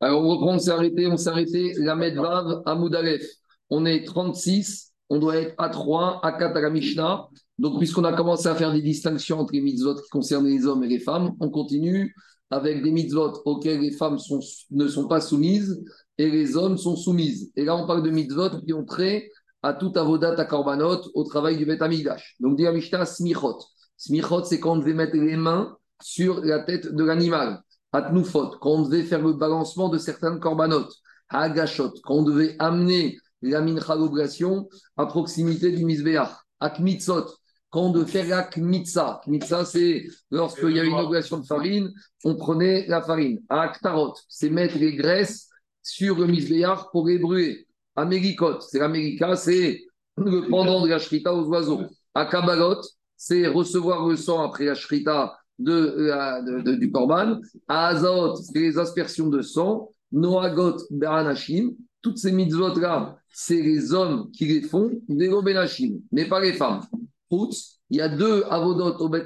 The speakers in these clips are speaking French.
Alors on reprend, on s'est arrêté, on s'est arrêté, la Medvav à Moudalef. On est 36, on doit être à 3, à 4 à la Mishnah. Donc puisqu'on a commencé à faire des distinctions entre les mitzvot qui concernent les hommes et les femmes, on continue avec des mitzvot auxquels les femmes ne sont pas soumises et les hommes sont soumises. Et là on parle de mitzvot qui ont trait à tout avodat à korbanot, au travail du Amikdash. Donc dit la Mishnah, smichot. Smichot, c'est quand on devait mettre les mains sur la tête de l'animal. Atnoufot, quand on devait faire le balancement de certaines korbanot. Hagashot, quand on devait amener la mincha l'obligation à proximité du misbeach. Akmitzot, quand on devait faire la kmitza. Kmitza, c'est lorsqu'il y a une obligation de farine, on prenait la farine. Aktarot, c'est mettre les graisses sur le misbeach pour les brûler. Américot, c'est l'américa, c'est le pendant de la shrita aux oiseaux. Akabalot, c'est recevoir le sang après la shrita de, du korban. Azot, c'est les aspersions de sang. Noagot, beranashim. Toutes ces mitzvot-là, c'est les hommes qui les font, des benashim, mais pas les femmes. il y a deux avodot au Bet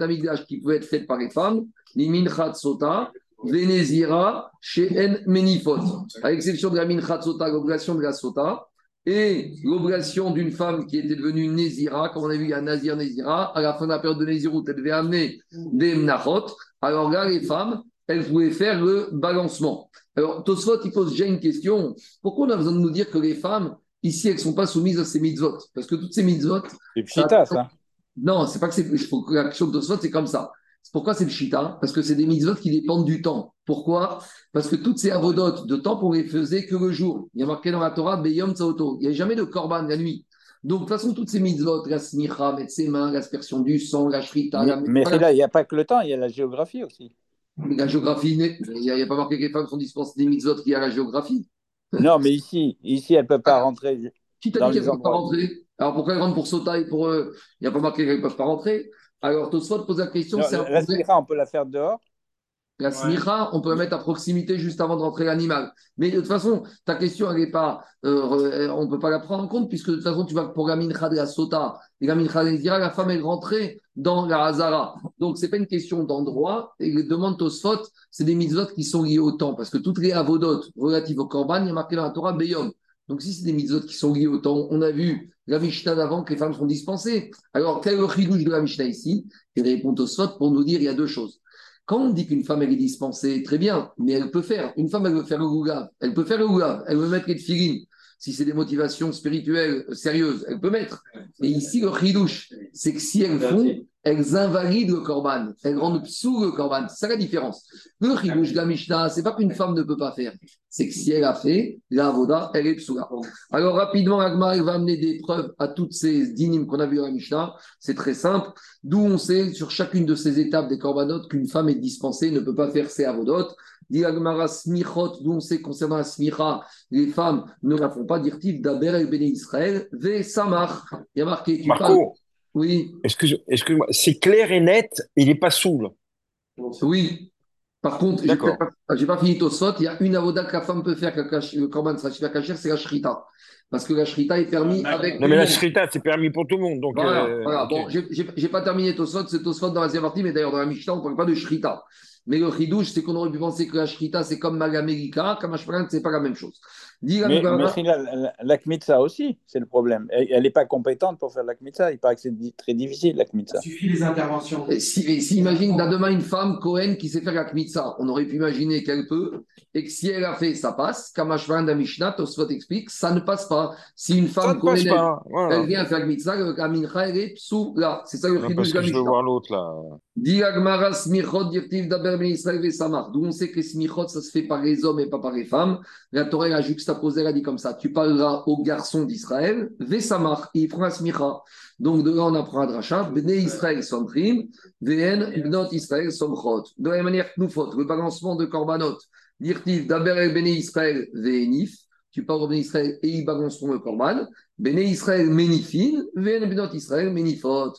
qui peuvent être faites par les femmes. L'iminchat sota, Vénézira, chez Menifot. À l'exception de la minchat sota, l'obligation de la sota, et l'obligation d'une femme qui était devenue Nézira, comme on a vu, il y a Nazir Nézira, à la fin de la période de Nézirut, elle devait amener des Mnachot. Alors là, les femmes, elles pouvaient faire le balancement. Alors, Tosfot, il pose déjà une question. Pourquoi on a besoin de nous dire que les femmes, ici, elles ne sont pas soumises à ces mitzvot? Parce que toutes ces mitzvot. C'est pchita, ça. Non, c'est pas que c'est. La question de Tosfot, c'est comme ça. Pourquoi c'est le shita Parce que c'est des mitzvot qui dépendent du temps. Pourquoi? Parce que toutes ces avodotes de temps, on les faisait que le jour. Il y a marqué dans la Torah, Beyom Tsaoto. Il n'y a jamais de korban la nuit. Donc, de toute façon, toutes ces mitzvot, la smicha, mettre ses mains, l'aspersion du sang, la shrita. Mais, là, il n'y a pas que le temps, il y a la géographie aussi. La géographie, il n'y a, pas marqué que les femmes sont dispensées des mitzvot qui a la géographie. Non, mais ici, ici elles ne peuvent pas ah. rentrer. Qui t'a dit qu'elles ne peuvent pas rentrer? Alors pourquoi elles rentrent pour Sota et pour eux Il n'y a pas marqué qu'elles ne peuvent pas rentrer? Alors, Tosfot pose la question. la smicha, on peut la faire dehors? La smicha, on peut la mettre à proximité juste avant de rentrer l'animal. Mais de toute façon, ta question, elle n'est pas. Euh, on ne peut pas la prendre en compte, puisque de toute façon, tu vas pour la mincha de la sota et la mincha de la la femme, est rentrée dans la hazara. Donc, ce n'est pas une question d'endroit. Et les demandes Tosfot, c'est des mitzvot qui sont liées au temps, parce que toutes les avodotes relatives au korban, il y a marqué dans la Torah Beyom. Donc, si c'est des mitzvot qui sont liés au temps, on a vu la Mishnah d'avant que les femmes sont dispensées. Alors, quel est le chidouche de la Mishnah ici? Il répond au Sot pour nous dire il y a deux choses. Quand on dit qu'une femme elle est dispensée, très bien, mais elle peut faire. Une femme, elle veut faire le gougav. Elle peut faire le gougav. Elle veut mettre les filines. Si c'est des motivations spirituelles sérieuses, elle peut mettre. Et ici, le chidouche, c'est que si elles font, elles invalident le korban, elles rendent sous le korban. C'est ça la différence. Le chidouche de la Mishnah, c'est pas qu'une femme ne peut pas faire, c'est que si elle a fait, la avoda, elle est psoula. Alors rapidement, Agmar va amener des preuves à toutes ces dynimes qu'on a vues dans la Mishnah. C'est très simple. D'où on sait sur chacune de ces étapes des korbanot qu'une femme est dispensée, ne peut pas faire ses avodot. Dit Agmara smichot, d'où on sait concernant la smicha, les femmes ne la font pas dire-t-il d'Aber el Béné Israël, ve samach. Il y a marqué, tu Marco, oui. Excuse-moi, c'est clair et net, il n'est pas saoul? Oui. Par contre, j'ai pas, pas fini Tosot, il y a une avoda que la femme peut faire, que le korban sera cacher, c'est la shrita. Parce que la shrita est permis avec. Non, mais la shrita, c'est permis pour tout le monde. Donc voilà, euh, voilà. Bon, j'ai pas terminé Tosot, c'est Tosot dans la deuxième partie, mais d'ailleurs dans la Mishnah, on ne parle pas de shrita. Mais le chidouche, c'est qu'on aurait pu penser que la shrita, c'est comme Magamérika, Kamashparan, c'est pas la même chose. Mais, mais la, la, Kmitza aussi, c'est le problème. Elle n'est pas compétente pour faire la Kmitza. Il paraît que c'est très difficile, la Kmitza. Il suffit les interventions. si, si imagine, demain, une femme, Cohen, qui sait faire la Kmitza, on aurait pu imaginer qu'elle peut, et que si elle a fait, ça passe. Kamashparan da Mishnah, Tosfot explique, ça ne passe pas. Si une femme, Cohen, elle, elle, vient faire la Kmitza, la Mincha, elle est sous là. C'est ça le de la Mishnah. Je veux voir l'autre, là. D'où on sait que les smichot, ça se fait par les hommes et pas par les femmes. La Torah a juxtaposé, elle a dit comme ça tu parleras aux garçons d'Israël, Vesamar, il prend la smicha. Donc de là, on apprend à Dracha, Bnei Israël somtrim, Vn Bnot Israël somchot. De la même manière que nous faute, le balancement de korbanot, dirtiv d'Aber el Bnei Israël, Venif, tu parles au Bnei Israël et ils balanceront le korban, Bnei Israël menifin, Vn Bnot Israël menifot.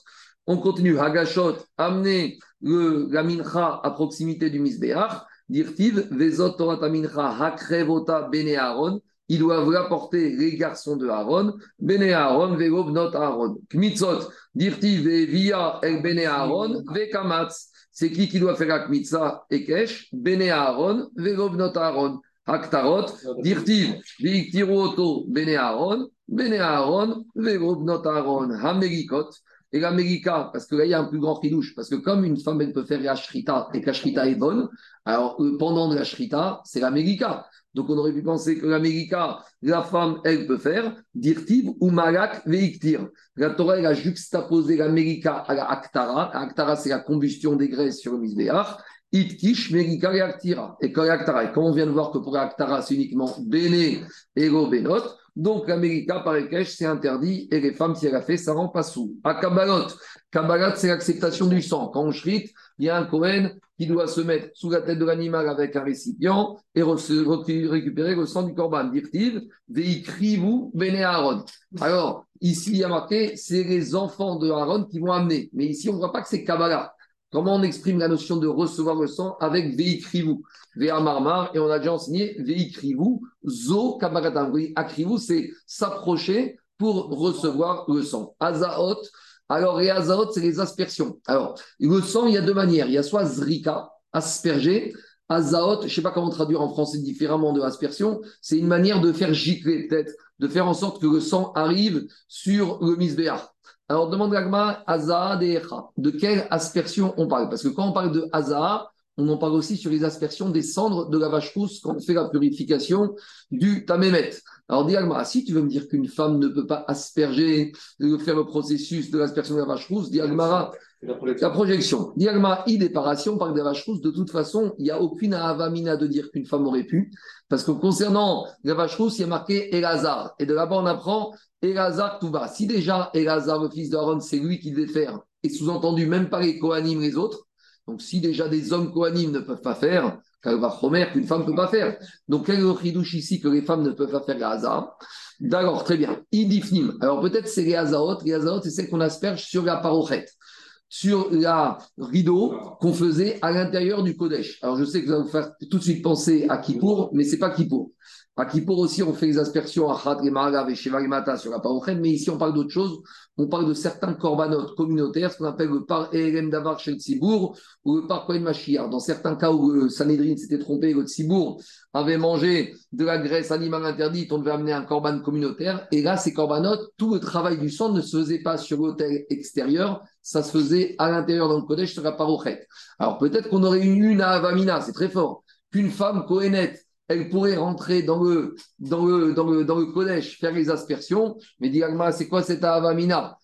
On continue. Hagashot, amener le, la mincha à proximité du misbeach. Dirtiv, Vezot Torah Hakrevota Bene Aaron. Ils doivent rapporter les garçons de Aaron. Bene Aaron, Vegov Not Aaron. Kmitzot, Dirtiv, Via El Bene Aaron, Vekamatz. c'est qui qui doit faire la Kmitza et Kesh? Bene Aaron, Vegobnot Aaron. Haktarot, Dirtiv, Viktiruoto, Bene Aaron, Bene Aaron, Vegobnot Aaron, Hamerikot. Et l'América, parce que là, il y a un plus grand ridouche, parce que comme une femme, elle peut faire la shrita et que la est bonne, alors euh, pendant de la shrita, c'est l'América. Donc on aurait pu penser que l'América, la femme, elle peut faire dirtiv ou malak veiktir. La Torah, elle a juxtaposé l'América à la aktara. Aktara, c'est la combustion des graisses sur le misbéach. Itkish, Merika et Aktira. Et quand et on vient de voir que pour l'Aktara, c'est uniquement Béné, Ego, Benot, donc l'América, par c'est interdit, et les femmes, si elle a fait, ça rend pas sous. À Kabbalot, Kabbalot, c'est l'acceptation du sang. Quand on shrite, il y a un Kohen qui doit se mettre sous la tête de l'animal avec un récipient et récupérer le sang du corban. Vous Bene Aaron. Alors, ici, il y a marqué, c'est les enfants de Aaron qui vont amener. Mais ici, on ne voit pas que c'est Kabbalah. Comment on exprime la notion de recevoir le sang avec veikrivou Vea marmar, et on a déjà enseigné veikrivou, zo kabaratam. Oui, akrivou, c'est s'approcher pour recevoir le sang. Azaot, alors les azaot, c'est les aspersions. Alors, le sang, il y a deux manières. Il y a soit zrika, asperger, Azaot, je ne sais pas comment traduire en français différemment de aspersion, c'est une manière de faire gicler, peut-être, de faire en sorte que le sang arrive sur le misbéach. Alors, demande l'agma, Azaa De quelle aspersion on parle? Parce que quand on parle de Azaa, on en parle aussi sur les aspersions des cendres de la vache rousse quand on fait la purification du tamémet. Alors, dis si tu veux me dire qu'une femme ne peut pas asperger, faire le processus de l'aspersion de la vache rousse, dis la projection. La projection. Diagma, idéparation, de la vache rousse. De toute façon, il n'y a aucune avamina de dire qu'une femme aurait pu. Parce que concernant la vache rousse, il y a marqué Elazar. Et de là-bas, on apprend Elazar Touba. Si déjà Elazar, le fils d'Aaron, c'est lui qui devait faire, et sous-entendu même pas les Kohanim, les autres, donc si déjà des hommes Kohanim ne peuvent pas faire, va Chomer, qu'une femme ne peut pas faire. Donc quel est le chidouche ici que les femmes ne peuvent pas faire Elazar D'accord, très bien. Idifnim. Alors peut-être c'est les Azaot. Les Azaot, c'est celle qu'on asperge sur la parochette sur la rideau qu'on faisait à l'intérieur du Kodesh. Alors je sais que vous allez vous faire tout de suite penser à Kippour, mais c'est pas Kippour. À Kippour aussi, on fait les aspersions à Khat et Maragav et Mata sur la parochet, mais ici on parle d'autre chose. On parle de certains corbanotes communautaires, ce qu'on appelle le par Erem Davar chez le ou le par Kohen. Dans certains cas où le Sanhedrin s'était trompé, le Tzibour avait mangé de la graisse animale interdite, on devait amener un corban communautaire. Et là, ces corbanotes, tout le travail du sang ne se faisait pas sur l'autel extérieur, ça se faisait à l'intérieur dans le Kodesh sur la parochet. Alors peut-être qu'on aurait eu une à Avamina, c'est très fort, qu'une femme Kohenet elle pourrait rentrer dans le, dans le, dans le, dans le Kodesh, faire les aspersions, mais dit c'est quoi cette Avamina?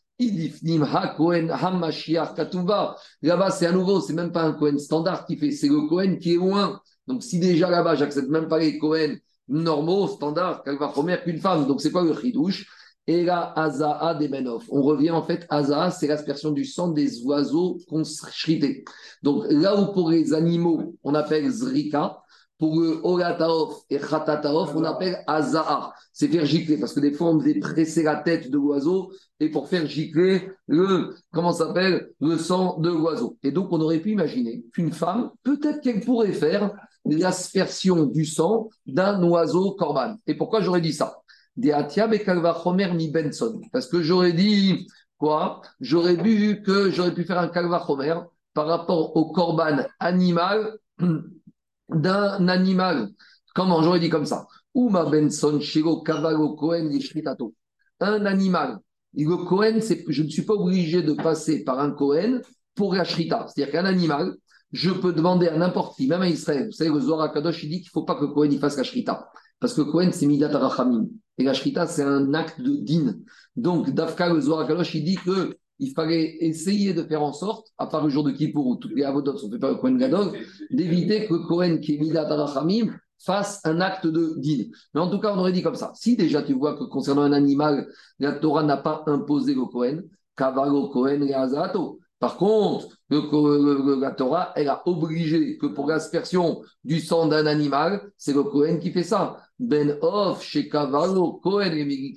Là-bas, c'est à nouveau, c'est même pas un Kohen standard qui fait, c'est le Kohen qui est loin. Donc, si déjà là-bas, j'accepte même pas les Kohen normaux, standards, qu'elle va remettre qu'une femme. Donc, c'est quoi le chidouche? Et là, Azaa des Benov. On revient en fait, Azaa, c'est l'aspersion du sang des oiseaux consrités. Donc, là où pour les animaux, on appelle Zrika, pour le Orataof et Khatataof, on appelle Azaa. C'est faire gicler, parce que des fois, on faisait presser la tête de l'oiseau et pour faire gicler le, comment s'appelle, le sang de l'oiseau. Et donc, on aurait pu imaginer qu'une femme, peut-être qu'elle pourrait faire l'aspersion du sang d'un oiseau corban. Et pourquoi j'aurais dit ça? Mi Benson. Parce que j'aurais dit, quoi? J'aurais vu que j'aurais pu faire un kalvachomer par rapport au corban animal d'un animal. Comment J'aurais dit comme ça. Uma Benson, Shiro, Kavalo, Kohen, Un animal. Et le Kohen, je ne suis pas obligé de passer par un Kohen pour la. C'est-à-dire qu'un animal, je peux demander à n'importe qui, même à Israël. Vous savez, le Zohar Kadosh, il dit qu'il ne faut pas que Kohen y fasse la. Parce que Kohen, c'est Midat Arachamim. Et la c'est un acte de din. Donc, Dafka, le Zohar Kadosh, il dit que il fallait essayer de faire en sorte, à part le jour de Kippour où toutes les avodotes sont faites par le Kohen Gadol, d'éviter que Kohen qui est Midat Arachamim fasse un acte de din. Mais en tout cas, on aurait dit comme ça. Si déjà tu vois que concernant un animal, la Torah n'a pas imposé le Kohen, Kavago Kohen et. Par contre, la Torah, elle a obligé que pour l'aspersion du sang d'un animal, c'est le Kohen qui fait ça. Ben Of, chez Kavalo, Kohen et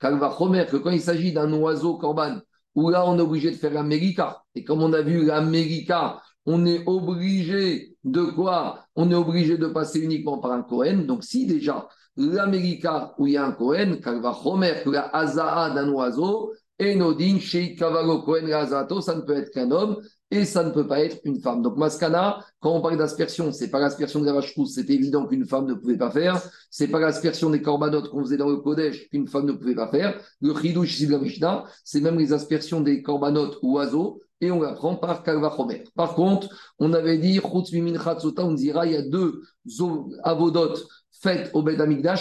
Kalvachomer, que quand il s'agit d'un oiseau corban, où là on est obligé de faire l'América. Et comme on a vu l'América, on est obligé de quoi? On est obligé de passer uniquement par un Cohen. Donc si déjà l'América où il y a un Cohen, va remettre la Azaa d'un oiseau, Enodin, Sheik Kavalo Kohen ça ne peut être qu'un homme et ça ne peut pas être une femme. Donc, Maskana, quand on parle d'aspersion, c'est pas l'aspersion de la vache rousse, c'est évident qu'une femme ne pouvait pas faire. C'est pas l'aspersion des corbanotes qu'on faisait dans le Kodesh qu'une femme ne pouvait pas faire. Le Chidouch de la c'est même les aspersions des corbanotes ou oiseaux, et on l'apprend par Kalvachomer. Par contre, on avait dit, on dira, il y a deux avodotes faites au Beth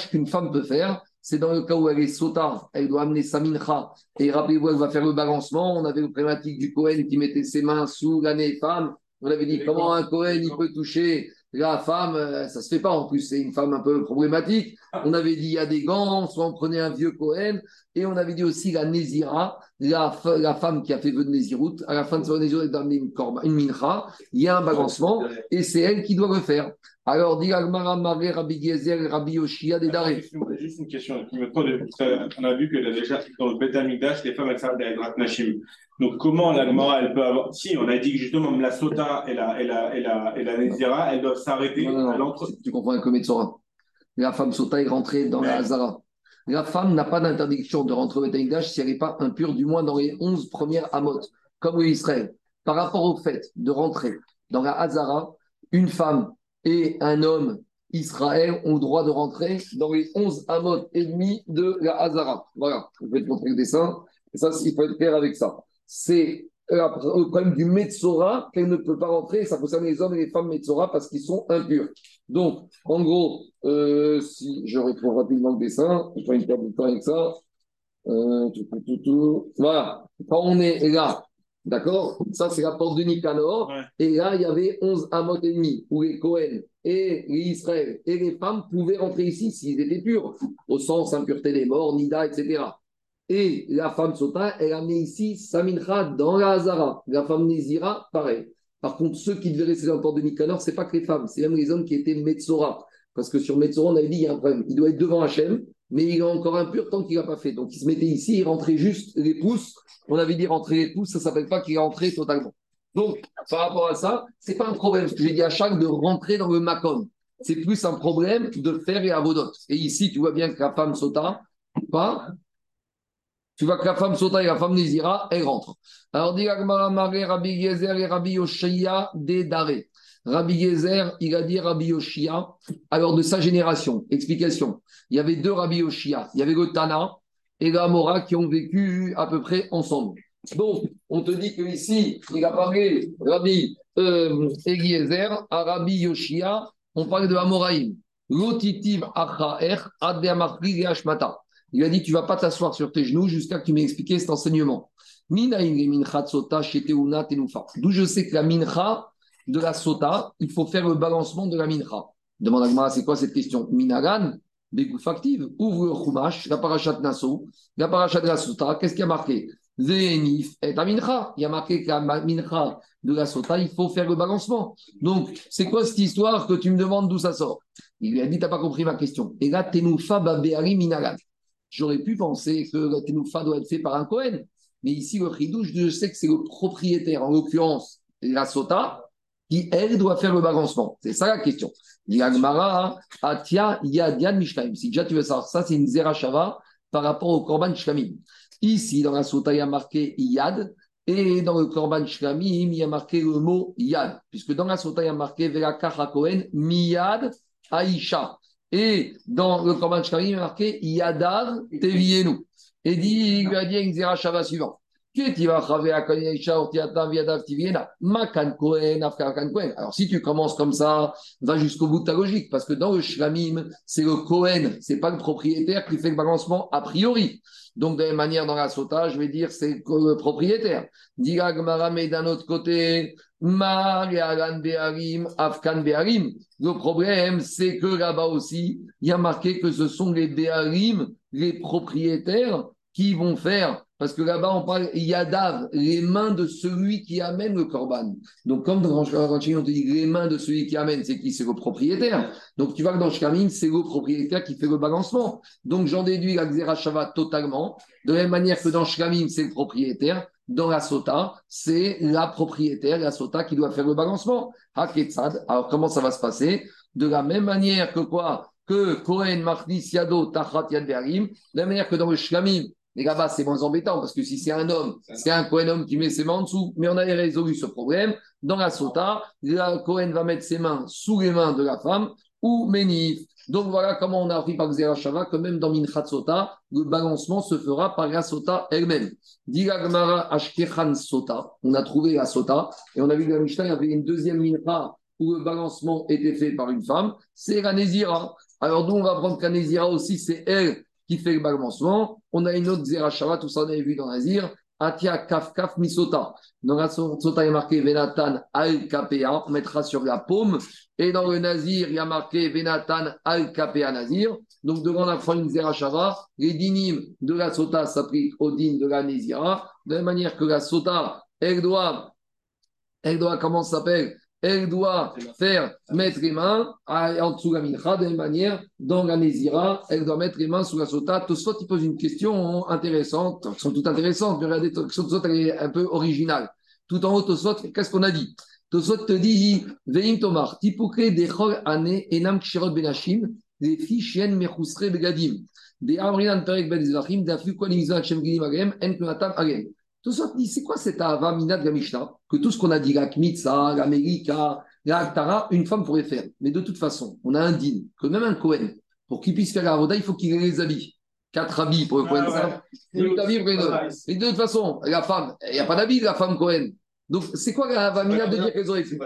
qu'une femme peut faire c'est dans le cas où elle est sota, elle doit amener sa mincha, et rappelez-vous, elle va faire le balancement. On avait le problématique du Cohen qui mettait ses mains sous la femme. On avait dit comment un Cohen il peut toucher la femme, euh, ça se fait pas en plus, c'est une femme un peu problématique. On avait dit il y a des gants, soit on prenait un vieux Cohen, et on avait dit aussi la Nézira, la, la femme qui a fait vœu de Néziroute, à la fin de son Néziroute, elle doit amener une, une mincha, il y a un balancement, et c'est elle qui doit le faire. Alors, dit Agmara Maré, Rabbi Gezer, Rabbi Yoshia, des Daré. Juste une question. On a vu que déjà, dans le Beth Amikdash, les femmes, elles servent d'Aedrat Nashim. Donc, comment la Gemara, elle peut avoir. Si, on a dit que justement, la Sota et la, et la, et la, et la Nezira, elles doivent s'arrêter à l'entre. Tu comprends un Metzora. La femme Sota est rentrée dans la Hazara. La femme n'a pas d'interdiction de rentrer au Beth Amikdash si elle n'est pas impure, du moins dans les 11 premières Amot, comme Israël. Par rapport au fait de rentrer dans la Hazara, une femme et un homme Israël ont le droit de rentrer dans les 11 amot ennemis de la Hazara. Voilà, je vais te montrer le dessin. Et ça, il faut être clair avec ça. C'est le problème du Metzora, qu'elle ne peut pas rentrer. Ça concerne les hommes et les femmes Metzora parce qu'ils sont impurs. Donc, en gros, euh, si je retrouve rapidement le dessin, je vais une perte de temps avec ça. Euh, voilà. Quand on est là, D'accord? Ça, c'est la porte de Nicanor. Et là, il y avait 11 amot ennemis où les Cohen et les Israël et les femmes pouvaient rentrer ici s'ils étaient purs, au sens impureté des morts, Nida, etc. Et la femme Sota, elle a ici Samincha dans la Hazara. La femme Nézira, pareil. Par contre, ceux qui devaient rester dans la porte de Nicanor, ce n'est pas que les femmes, c'est même les hommes qui étaient Metzora. Parce que sur Metzora, on avait dit il y a un problème. Il doit être devant Hachem, mais il est encore impur tant qu'il n'a pas fait. Donc il se mettait ici, il rentrait juste les pouces on avait dit rentrer les pouces, ça ne s'appelle pas qu'il est rentré totalement. Donc, par rapport à ça, ce n'est pas un problème, ce que j'ai dit à chaque de rentrer dans le Macon. C'est plus un problème de faire et avodot. Et ici, tu vois bien que la femme sauta, pas. Tu vois que la femme sauta et la femme Nézira, elle rentre. Alors, dit Rabbi Gezer et Rabbi Yoshia des Daré. Rabbi Gezer, il a dit Rabbi Yoshia, alors de sa génération. Explication. Il y avait deux Rabbi Yoshia. Il y avait le Tana, et la qui ont vécu à peu près ensemble. Donc, on te dit qu'ici, il a parlé Rabbi euh, à Rabbi Yoshia, on parle de Amoraïm. Lotitiv Il a dit Tu ne vas pas t'asseoir sur tes genoux jusqu'à que tu m'aies expliqué cet enseignement. D'où je sais que la mincha de la sota, il faut faire le balancement de la mincha. Demande moi, c'est quoi cette question? Minagan, active, ouvre le Chumash, la parachat la parachat de la Sota, qu'est-ce qu'il y a marqué? Zénif et Mincha. Il y a marqué que la Mincha de la Sota, il faut faire le balancement. Donc, c'est quoi cette histoire que tu me demandes d'où ça sort? Il lui a dit, tu n'as pas compris ma question. Et là, Tenoufa Babéari Minagan. J'aurais pu penser que le Tenoufa doit être fait par un Cohen. Mais ici, le Chidouche, je sais que c'est le propriétaire, en l'occurrence, la Sota, qui, elle, doit faire le balancement. C'est ça la question. Yagmara, Atia, Yadian Mishkaim. Si déjà tu veux savoir ça, c'est une Zerachava par rapport au Korban Shlamim. Ici, dans la Sota, il y a marqué Yad, et dans le Korban Shlamim, il y a marqué le mot Yad, puisque dans la Sota, il y a marqué Velakach Kohen, Miyad Aisha. Et dans le Korban Shlamim, il y a marqué Yadar Tevienu. Et dit, il lui a dit une Zerachava suivante. Alors, si tu commences comme ça, va jusqu'au bout de ta logique, parce que dans le shlamim, c'est le Kohen, c'est pas le propriétaire qui fait le balancement a priori. Donc, de la même manière, dans la sota, je vais dire c'est le propriétaire. mais d'un autre côté, Le problème, c'est que là-bas aussi, il y a marqué que ce sont les Be'arim, les propriétaires, qui vont faire parce que là-bas, on parle Yadav, les mains de celui qui amène le korban. Donc, comme dans Ranchim, on te dit les mains de celui qui amène, c'est qui? C'est le propriétaire. Donc, tu vois que dans Shkamim, c'est le propriétaire qui fait le balancement. Donc, j'en déduis la Xerashava totalement. De la même manière que dans Shkamim, c'est le propriétaire. Dans la Sota, c'est la propriétaire, la Sota, qui doit faire le balancement. Haketsad. Alors, comment ça va se passer? De la même manière que quoi? Que Kohen, Machnis, Yado, Tachat, Yad De la manière que dans le Shkamim, Et là-bas, c'est moins embêtant parce que si c'est un homme, c'est un Cohen homme qui met ses mains en dessous. Mais on avait résolu ce problème. Dans la sota, le Cohen va mettre ses mains sous les mains de la femme ou Ménif. Donc voilà comment on a appris par Xerashava que même dans Minchat Sota, le balancement se fera par la Sota elle-même. Gmara Ashkechan Sota, on a trouvé la Sota et on a vu que la Mishnah, avait une deuxième Mincha où le balancement était fait par une femme, c'est la Nézira. Alors nous, on va prendre qu'à Nézira aussi, c'est elle qui fait le balancement. On a une autre Zerashava, tout ça on avait vu dans Nazir, Atia Kaf Kaf Misota. Dans la Sota, il y a marqué Venatan Al Kapea, on mettra sur la paume. Et dans le Nazir, il y a marqué Venatan Al Kapea Nazir. Donc devant la fin une Zerachava, les dinim de la Sota s'appliquent aux din de la Nézira. De la manière que la Sota, elle doit, elle doit, comment s'appelle? Elle doit faire mettre les mains en dessous de la mincha, de la même manière, dans la Nézira, elle doit mettre les mains sous la sota. Tosfot, il pose une question intéressante, elles sont toutes intéressantes, mais regardez, Tosfot, elle est un peu originale. Tout en haut, Tosfot, qu'est-ce qu'on a dit? Tosfot te dit, Veim Tomar, tipukre de chol ane enam kshirot benashim, des fichien mechusre begadim, des amrinan perek ben zrachim, d'afu kol imizan shem gilim agem, en kunatam agem. Tout ça dit, c'est quoi cette avamina de la Mishnah? Que tout ce qu'on a dit, la Kmitza, la Melika, la Aktara, une femme pourrait faire. Mais de toute façon, on a un din, que même un Kohen, pour qu'il puisse faire la Avoda, il faut qu'il ait les habits. Quatre habits pour le Kohen ah, Et de toute façon, la femme, il n'y a pas d'habits, la femme Kohen. Donc, c'est quoi la avamina de dire qu'elles auraient fait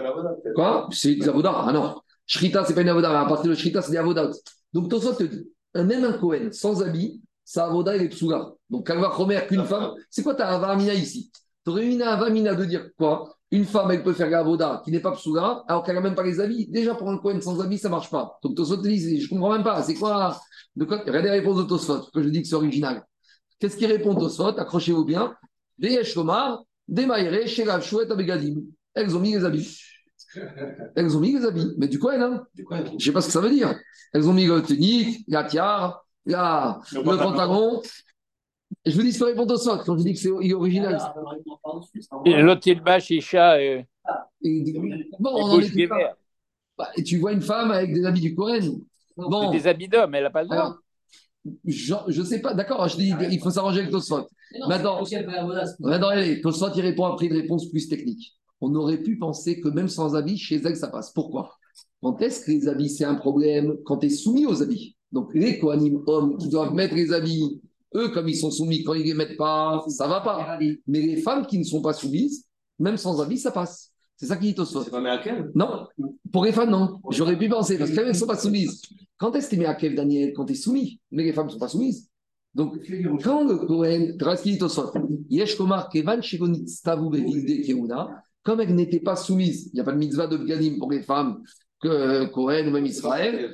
Quoi? C'est des Avoda Ah non. Shrita, c'est pas une Avoda. À partir de Shrita, c'est des Avoda. Donc, tout ça te dit, même un Kohen sans habits, sa avoda, elle est psoula. Donc, va Romer, qu'une femme, c'est quoi ta avamina ici? Tu aurais une avamina de dire quoi? Une femme, elle peut faire la avoda qui n'est pas psoula, alors qu'elle n'a même pas les habits. Déjà, pour un coin sans habits, ça ne marche pas. Donc, Tosfot dit, je ne comprends même pas. C'est quoi? De quoi? Regardez la réponse de Tosfot, que je dis que c'est original. Qu'est-ce qui répond Tosfot? Accrochez-vous bien. Des Shomar, des Maïre, chez Chouette, Abegadim. Elles ont mis les habits. Elles ont mis les habits. Mais du Cohen, hein Je ne sais pas ce que ça veut dire. Elles ont mis le tunique, la tiare, Là, le, pantalon. Et je vous dis, c'est répondre au sol quand je dis que c'est original. Et l'autre, il bâche, il chat. Et... Bon, on en est bah, tu vois une femme avec des habits du Coran. Bon. Des habits d'homme, elle n'a pas le droit. Je ne sais pas, d'accord, je dis, il faut s'arranger avec Tosfot. Maintenant, maintenant allez, Tosfot, il répond après une réponse plus technique. On aurait pu penser que même sans habits, chez elle, ça passe. Pourquoi? Quand est-ce que les habits, c'est un problème? Quand tu es soumis aux habits? Donc les Kohanim hommes qui doivent mettre les habits, eux, comme ils sont soumis, quand ils ne les mettent pas, ça ne va pas. Mais les femmes qui ne sont pas soumises, même sans habits, ça passe. C'est ça qui dit Tosfot. C'est pas Meakev? Non. Pour les femmes, non. J'aurais pu penser, parce qu'elles ne sont pas soumises. Quand est-ce que tu es Meakev, Daniel? Quand tu es soumis. Mais les femmes ne sont pas soumises. Donc, quand le Kohen, ce qu'il dit Tosfot, Yesh Komar Kevan Stavu Keuna, comme elles n'étaient pas soumises, il n'y a pas de mitzvah de Gadim pour les femmes que Cohen ou même Israël,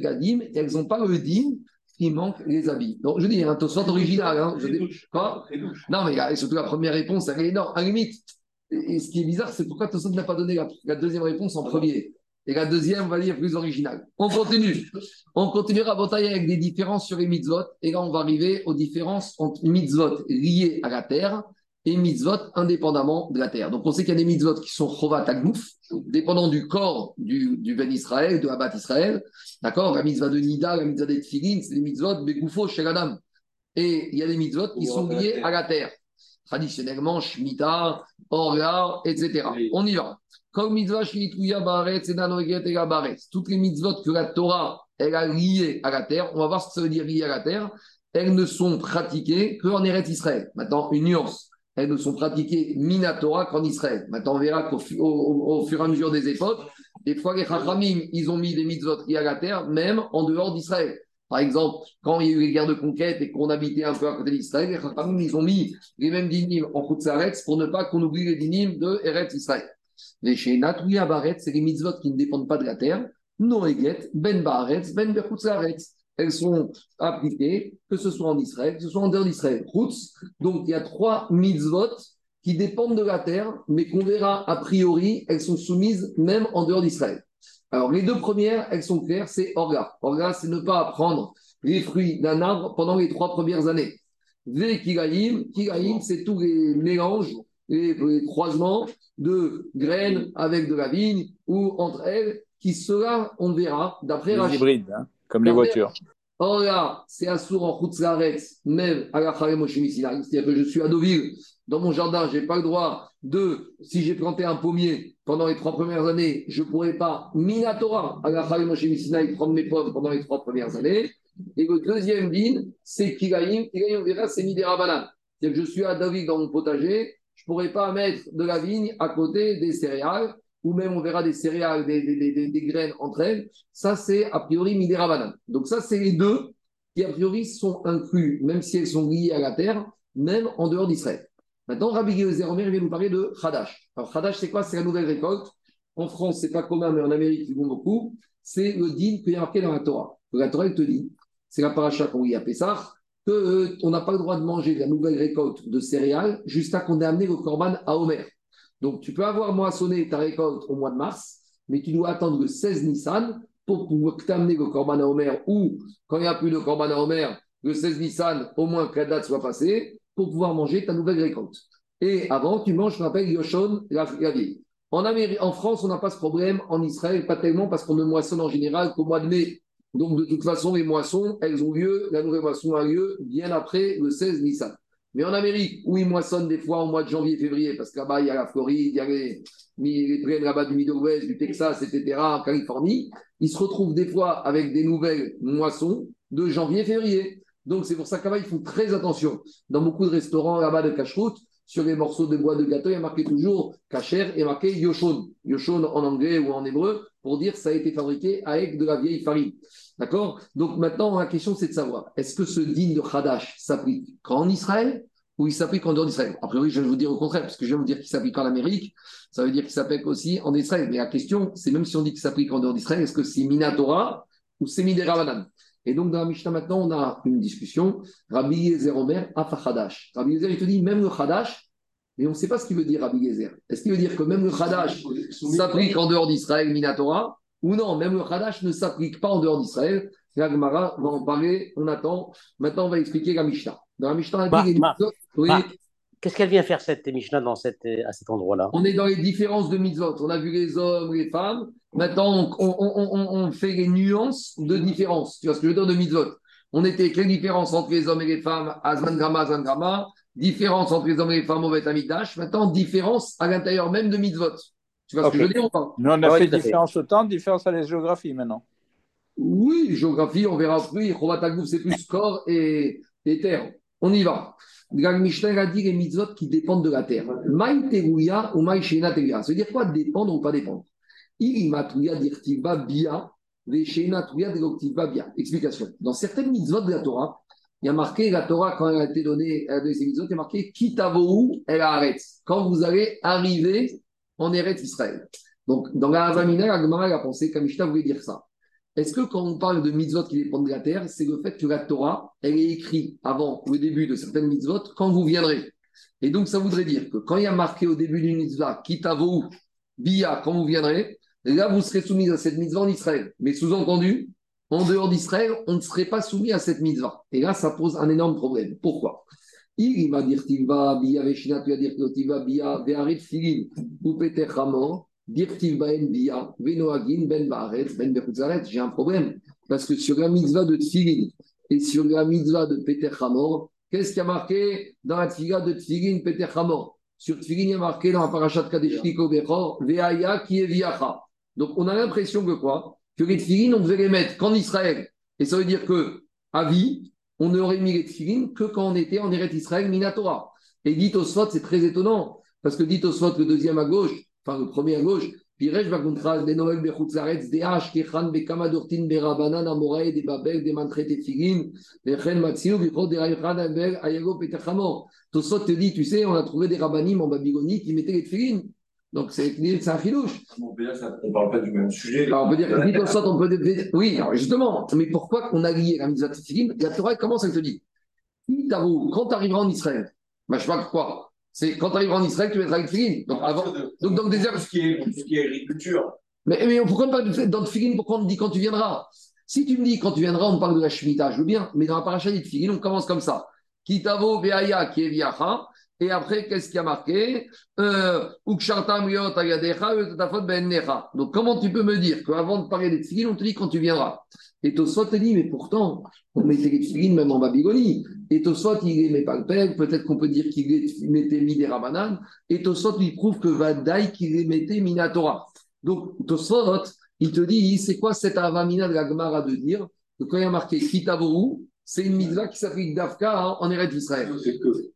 Gadim, et elles n'ont pas le din qui manque les habits. Donc je dis, un Tosfot original. Hein, je dis, quoi Non, mais surtout la première réponse, elle est énorme. À la limite, et ce qui est bizarre, c'est pourquoi Tosfot n'a pas donné la, deuxième réponse en premier. Et la deuxième, on va dire, plus originale. On continue. On continuera à batailler avec des différences sur les mitzvot. Et là, on va arriver aux différences entre mitzvot liées à la terre et mitzvot indépendamment de la terre. Donc on sait qu'il y a des mitzvot qui sont chovat agnouf, dépendant du corps du, du Ben Israël, de Abbat Israël. D'accord? La mitzvah de Nida, la mitzvah de Tfilin, c'est des mitzvot begoufo chez l'Adam. Et il y a des mitzvot qui sont liés à la terre. Traditionnellement, Shemitah, Orla, etc. On y va. Comme mitzvah Shinituya Baretz et et Baretz. Toutes les mitzvot que la Torah elle a liées à la terre, on va voir ce que ça veut dire liées à la terre, elles ne sont pratiquées qu'en Eretz Israël. Maintenant, une nuance elles ne sont pratiquées Minatora qu'en Israël. Maintenant, on verra qu'au au, fur et à mesure des époques, des fois, les Chachamim, ils ont mis des mitzvot à la terre, même en dehors d'Israël. Par exemple, quand il y a eu les guerres de conquête et qu'on habitait un peu à côté d'Israël, les Chachamim, ils ont mis les mêmes dynimes en Kutzaretz pour ne pas qu'on oublie les dynimes de Eretz Israël. Mais chez Natouya Baretz, c'est les mitzvot qui ne dépendent pas de la terre. Noéget, Ben Baretz, Ben Berkutzaretz elles sont appliquées, que ce soit en Israël, que ce soit en dehors d'Israël. Donc il y a trois mitzvot qui dépendent de la terre, mais qu'on verra a priori, elles sont soumises même en dehors d'Israël. Alors les deux premières, elles sont claires, c'est Orga. Orga, c'est ne pas prendre les fruits d'un arbre pendant les trois premières années. Ve Kigaïm, Kigaïm, c'est tous les mélanges, les, les, croisements de graines avec de la vigne ou entre elles, qui sera, on verra, d'après Rachid. Hybrides, hein comme les voitures. Or là, c'est Assour en Khutzlaretz, même à la C'est-à-dire que je suis à Deauville, dans mon jardin, je n'ai pas le droit de, si j'ai planté un pommier pendant les trois premières années, je ne pourrais pas, Minatora, à la prendre mes pommes pendant les trois premières années. Et le deuxième din, c'est Kigaïm. Kigaïm, on verra, c'est Midera Banane. C'est-à-dire que je suis à Deauville dans mon potager, je ne pourrais pas mettre de la vigne à côté des céréales ou même on verra des céréales, des, graines entre elles. Ça, c'est a priori Midera. Donc, ça, c'est les deux qui, a priori, sont inclus, même si elles sont liées à la terre, même en dehors d'Israël. Maintenant, Rabbi Omer vient nous parler de Hadash. Alors, Hadash, c'est quoi? C'est la nouvelle récolte. En France, c'est pas commun, mais en Amérique, ils vont beaucoup. C'est le din qui est marqué dans la Torah. La Torah, elle te dit, c'est la paracha qu'on lit à Pessah, qu'on euh, n'a pas le droit de manger la nouvelle récolte de céréales jusqu'à qu'on ait amené le corban à Omer. Donc, tu peux avoir moissonné ta récolte au mois de mars, mais tu dois attendre le 16 Nissan pour pouvoir t'amener le Corban à Omer ou, quand il n'y a plus de Corban à Omer, le 16 Nissan, au moins que la date soit passée, pour pouvoir manger ta nouvelle récolte. Et avant, tu manges ce qu'on appelle Yoshon, la, vieille. En, en France, on n'a pas ce problème. En Israël, pas tellement parce qu'on ne moissonne en général qu'au mois de mai. Donc, de toute façon, les moissons, elles ont lieu, la nouvelle moisson a lieu bien après le 16 Nissan. Mais en Amérique, où ils moissonnent des fois au mois de janvier, février, parce que là-bas, il y a la Floride, il y a les, les là-bas du Midwest, du Texas, etc., en Californie, ils se retrouvent des fois avec des nouvelles moissons de janvier, février. Donc, c'est pour ça qu'à ils font très attention. Dans beaucoup de restaurants là-bas de cache sur les morceaux de bois de gâteau, il y a marqué toujours kacher et marqué yoshon. Yoshon en anglais ou en hébreu, pour dire que ça a été fabriqué avec de la vieille farine. D'accord? Donc maintenant, la question, c'est de savoir, est-ce que ce digne de Hadash s'applique qu'en Israël ou il s'applique en dehors d'Israël? A priori, je vais vous dire au contraire, parce que je vais vous dire qu'il s'applique en Amérique, ça veut dire qu'il s'applique aussi en Israël. Mais la question, c'est même si on dit qu'il s'applique en dehors d'Israël, est-ce que c'est Minatora ou c'est Midera Et donc, dans la Mishnah, maintenant, on a une discussion. Rabbi Yezer Omer, Afa Hadash. Rabbi Yezer, il te dit, même le Hadash, mais on ne sait pas ce qu'il veut dire Rabbi Yezer. Est-ce qu'il veut dire que même le Hadash s'applique en dehors d'Israël, Minatora ou non, même le Hadash ne s'applique pas en dehors d'Israël. La Gemara va en parler, on attend. Maintenant, on va expliquer la Mishnah. Dans la Mishnah, bah, bah, oui. Bah, qu'est-ce qu'elle vient faire cette Mishnah dans cette, à cet endroit-là? On est dans les différences de mitzvot. On a vu les hommes, les femmes. Maintenant, on, on, on, fait les nuances de différence. Tu vois ce que je veux dire de mitzvot? On était avec les différences entre les hommes et les femmes, Azman Grama, Azman Grama. Différence entre les hommes et les femmes au Beth Maintenant, différence à l'intérieur même de mitzvot. Tu vois ce que je veux dire ou pas? Nous, on a fait différence au temps, différence à la géographie maintenant. Oui, géographie, on verra plus. Robatagou, c'est plus corps et, et, terre. On y va. Gag Mishnah a dit les mitzvot qui dépendent de la terre. Maï teruya ou maï shena teruya. Ça veut dire quoi dépendre ou pas dépendre? Il matuya dirtiva bia, veshena tuya bia. Explication. Dans certaines mitzvot de la Torah, il y a marqué, la Torah, quand elle a été donnée, à ces mitzvot, il y a marqué Kitavohu el arrête. Quand vous allez arriver en Eretz Israël. Donc, dans la Havamina, la Gemara a pensé qu'Amishta voulait dire ça. Est-ce que quand on parle de mitzvot qui dépendent de la terre, c'est le fait que la Torah, elle est écrite avant le début de certaines mitzvot, quand vous viendrez? Et donc, ça voudrait dire que quand il y a marqué au début d'une mitzvah, kitavo, bia, quand vous viendrez, là, vous serez soumis à cette mitzvah en Israël. Mais sous-entendu, en dehors d'Israël, on ne serait pas soumis à cette mitzvah. Et là, ça pose un énorme problème. Pourquoi? Il va dire Tiva, Bia, Veshina, tu vas dire Tiva, Bia, Ve'arit, Filin, ou Peter Hamor, dire Tivbaen, Bia, Venoagin, Ben Baaret, Ben Bechutzaret. J'ai un problème. Parce que sur la mitzvah de Tfilin et sur la mitzvah de Peter Hamor, qu'est-ce qui a marqué dans la tfila de Tfilin, Peter Hamor Sur Tfilin, il y a marqué dans la parachat Kadeshiko Bechor, Veaya, qui est Viacha. Donc on a l'impression que quoi? Que les Tfilin, on devait les mettre qu'en Israël. Et ça veut dire que, à vie, on n'aurait mis les tefilines que quand on était en Eretz Israël Minatora. Et dit Osfot, c'est très étonnant, parce que dit Osfot, le deuxième à gauche, enfin le premier à gauche, Pirej Baguntra, des Noël Bechutzaretz, des H, Kechan, Bekama Dortin, Berabanan, Amorae, des Babel, des Mantre Tefilin, des Chen Matsiou, Bichot, des Raychan, Amber, Ayago, Petachamor. Tosfot te dit, tu sais, on a trouvé des rabbinim en Babylonie qui mettaient les tefilines. Donc c'est un filouche. On ne parle pas du même sujet. Alors on peut dire, on peut oui, alors justement, mais pourquoi on a lié la mitzvah de La Torah commence à te dire, quand tu arriveras en Israël, bah, je ne sais pas quoi, c'est quand tu arriveras en Israël, tu vas être avec Tfilin. Donc avant, donc dans le désert. Tout ce qui est, tout ce qui est agriculture. Mais, mais pourquoi pas dans le pourquoi on te dit quand tu viendras? Si tu me dis quand tu viendras, on parle de la Shemitah, je veux bien, mais dans la paracha de Tfilin, on commence comme ça. Kitavo Veaya qui est Viacha, Et après, qu'est-ce qui a marqué? Euh, Donc, comment tu peux me dire qu'avant de parler des tefilines, on te dit quand tu viendras? Et Tosfot te dit, mais pourtant, on mettait les tefilines même en Babylonie. Et Tosfot, il met pas le père, peut-être qu'on peut dire qu'il mettait mis des rabanan. Et Tosfot lui prouve que Vadaï, qu'il les mettait Minatora. Donc, Tosfot, il te dit, c'est quoi cette avamina de la Gemara de dire? Que quand il y a marqué Kitavoru, c'est une mitzvah qui s'applique d'Afka en Eretz Israël.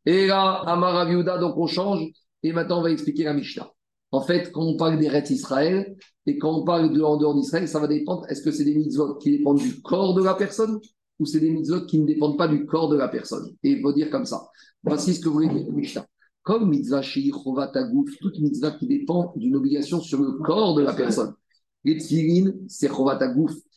Et là, Maraviuda, donc on change, et maintenant on va expliquer la Mishnah. En fait, quand on parle d'Eretz Israël, et quand on parle de en dehors d'Israël, ça va dépendre, est-ce que c'est des mitzvot qui dépendent du corps de la personne, ou c'est des mitzvot qui ne dépendent pas du corps de la personne Et il faut dire comme ça. Voici ce que vous voulez dire, Mishnah. Comme mitzvah Chovat toute mitzvah qui dépend d'une obligation sur le corps de la personne. Les tfilin, c'est Chovat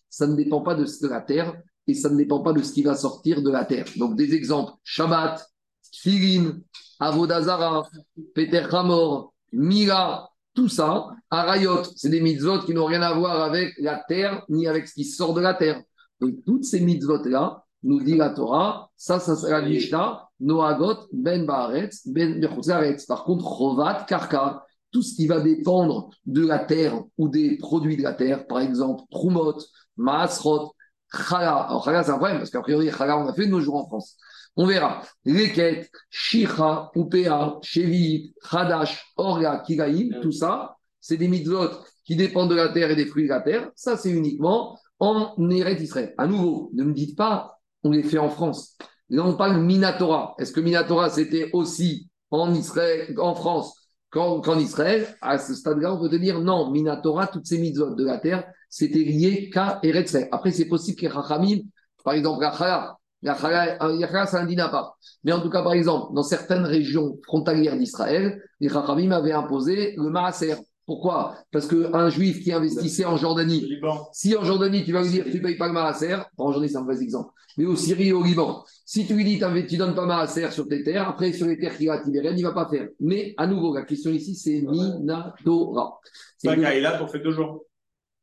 ça ne dépend pas de la terre, et ça ne dépend pas de ce qui va sortir de la terre. Donc, des exemples Shabbat, Tfilin, Avodazara, Peter Hamor, Mira, tout ça, Arayot, c'est des mitzvot qui n'ont rien à voir avec la terre ni avec ce qui sort de la terre. Donc, toutes ces mitzvot-là, nous dit la Torah, ça, ça sera la Mishnah, Noagot, Ben Baaretz, Ben Bechutzaretz. Par contre, Chovat, Karka, tout ce qui va dépendre de la terre ou des produits de la terre, par exemple, Trumot, Maasrot, Chala. Alors, Chala, c'est un problème, parce qu'a priori, Chala, on a fait de nos jours en France. On verra. Leket, Shira, Upea, Shevit, Hadash, Orga, Kiraïm, tout ça, c'est des mitzvot qui dépendent de la terre et des fruits de la terre. Ça, c'est uniquement en Eret Israël. À nouveau, ne me dites pas, on les fait en France. Là, on parle Minatora. Est-ce que Minatora, c'était aussi en Israël, en France, qu'en Israël? À ce stade-là, on peut te dire non, Minatora, toutes ces mitzvot de la terre, c'était lié qu'à Eretz Après, c'est possible que Rachamim, par exemple, la Chala, la Chala, c'est un dinapar. Mais en tout cas, par exemple, dans certaines régions frontalières d'Israël, les Rachamim avaient imposé le Maaser. Pourquoi? Parce qu'un juif qui investissait en Jordanie, si en Jordanie tu vas lui dire tu ne payes pas le Maaser, en Jordanie c'est un mauvais exemple, mais au Syrie et au Liban, si tu lui dis tu ne donnes pas Maaser sur tes terres, après sur les terres qu'il a tibériennes, il ne va pas faire. Mais à nouveau, la question ici c'est Minatora. C'est là pour faire deux jours.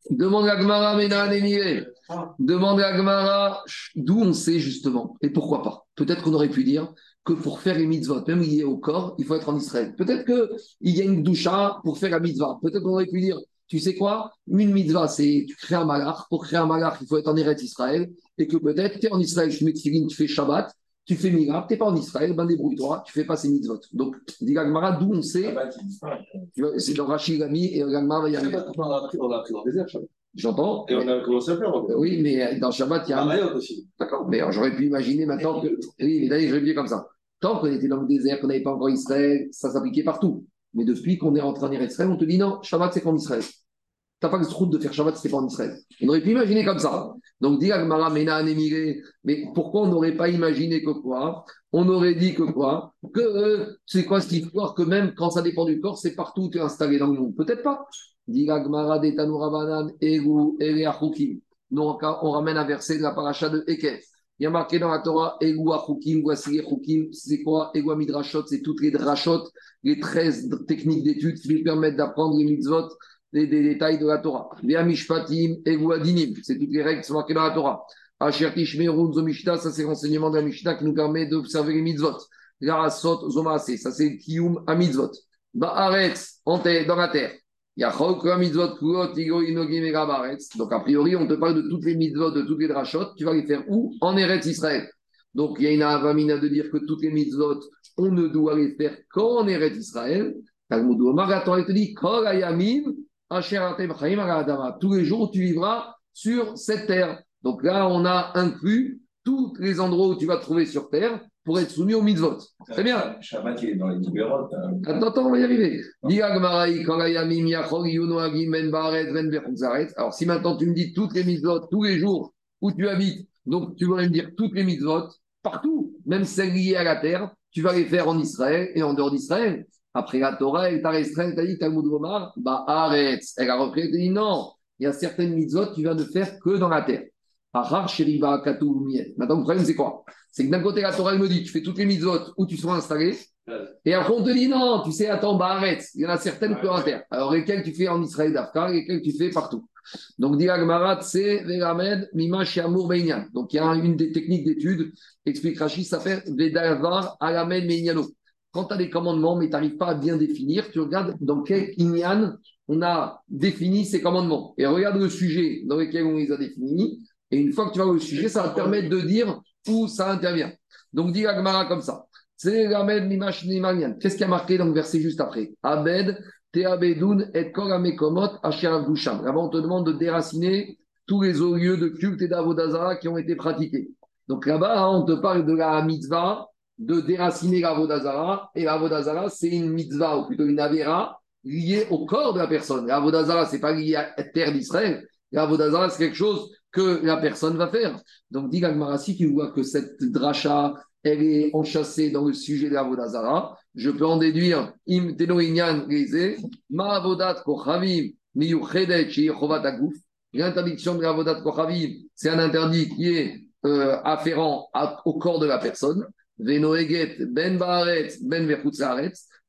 Demande à Gmara, Demande à Gmara d'où on sait justement et pourquoi pas. Peut-être qu'on aurait pu dire que pour faire les mitzvot, même liées au corps, il faut être en Israël. Peut-être qu'il y a une doucha pour faire la mitzvah. Peut-être qu'on aurait pu dire, tu sais quoi, une mitzvah, c'est tu crées un malach. Pour créer un malach, il faut être en Eretz Israël. Et que peut-être, tu es en Israël, tu mets tu fais Shabbat, tu fais Mira, tu n'es pas en Israël, ben débrouille-toi, tu fais pas ces mitzvot. Donc, dit Gagmara, d'où on sait. C'est dans Rachid Gami et Gagmara va y arriver. On a appris dans le désert, J'entends. Et on a commencé à faire. Oui, mais dans Shabbat, il y a un. aussi. D'accord, mais j'aurais pu imaginer maintenant que. Oui, mais d'ailleurs, j'aurais pu comme ça. Tant qu'on était dans le désert, qu'on n'avait pas encore Israël, ça s'appliquait partout. Mais depuis qu'on est rentré en Israël, on te dit non, Shabbat, c'est qu'en Israël. Tu n'as pas le route de faire Shabbat, c'est pas en Israël. On aurait pu imaginer comme ça. Donc, dit Agmara, Mena, mais pourquoi on n'aurait pas imaginé que quoi? On aurait dit que quoi? Que euh, c'est quoi cette histoire que même quand ça dépend du corps, c'est partout où tu es installé dans le monde Peut-être pas. Dit Agmara, Detanoura Banan, Egu, Donc, on ramène un verset de la paracha de Ekef. Il y a marqué dans la Torah, Egua Chukim, voici. C'est quoi? Egua Midrashot C'est toutes les drachot, les 13 techniques d'études qui lui permettent d'apprendre les mitzvot, les, détails de la Torah. Via Mishpatim, Egua Dinim. C'est toutes les règles qui sont marquées dans la Torah. Asher Tishmerun Zomishta, ça c'est l'enseignement de la Mishnah qui nous permet d'observer les mitzvot. Garasot Zomase, ça c'est Kiyum à mitzvot. Ba'aretz, dans la terre. Donc, a priori, on te parle de toutes les mitzvot, de toutes les drachot. Tu vas les faire où? En Eretz Israël. Donc, il y a une avamina de dire que toutes les mitzvot, on ne doit les faire qu'en Eretz Israël. Marathon, il te dit tous les jours, tu vivras sur cette terre. Donc là, on a inclus tous les endroits où tu vas trouver sur terre pour être soumis au mitzvot. Très bien. Shabbat, il est dans les libérotes. Hein. Attends, attends, on va y arriver. Alors, si maintenant tu me dis toutes les mitzvot, tous les jours où tu habites, donc tu vas me dire toutes les mitzvot, partout, même celles liées à la terre, tu vas les faire en Israël et en dehors d'Israël. Après la Torah, elle t'a restreint, t'a dit Talmud Omar, bah arrête. Elle a repris, elle t'a dit non, il y a certaines mitzvot, tu vas ne faire que dans la terre. Maintenant, le problème, c'est quoi? C'est que d'un côté, la Torah, elle me dit, tu fais toutes les mitzvot où tu seras installé. Et après, on te dit, non, tu sais, attends, bah arrête. Il y en a certaines que en terre. Alors, lesquelles tu fais en Israël d'Afkar, lesquelles tu fais partout. Donc, dit Agmarat, c'est Veramed, Mima, Amour Beinian. Donc, il y a une des techniques d'étude, explique Rachid, ça fait Vedavar, Alamed, Meignano. Quand tu as des commandements, mais tu n'arrives pas à bien définir, tu regardes dans quel Inyan on a défini ces commandements. Et regarde le sujet dans lequel on les a définis. Et une fois que tu vas au sujet, ça va te permettre de dire où ça intervient. Donc, dit Agmara comme ça. C'est. Qu'est-ce qui a marqué dans le verset juste après? Abed, Teabedun et Koramekomot Asher Dusham. Là-bas, on te demande de déraciner tous les lieux de culte et d'avodazara qui ont été pratiqués. Donc là-bas, hein, on te parle de la mitzvah de déraciner la Vodazara. Et la Vodazara, c'est une mitzvah, ou plutôt une avera, liée au corps de la personne. La Vodazara, ce n'est pas lié à la terre d'Israël. La Vodazara, c'est quelque chose que la personne va faire. Donc, dit Gagmarasi qui voit que cette dracha, elle est enchâssée dans le sujet de la Vodazara. Je peux en déduire, im ma avodat kochavim, L'interdiction de la avodat kochavim, c'est un interdit qui est euh, afférent au corps de la personne. Venoeget, ben baaretz, ben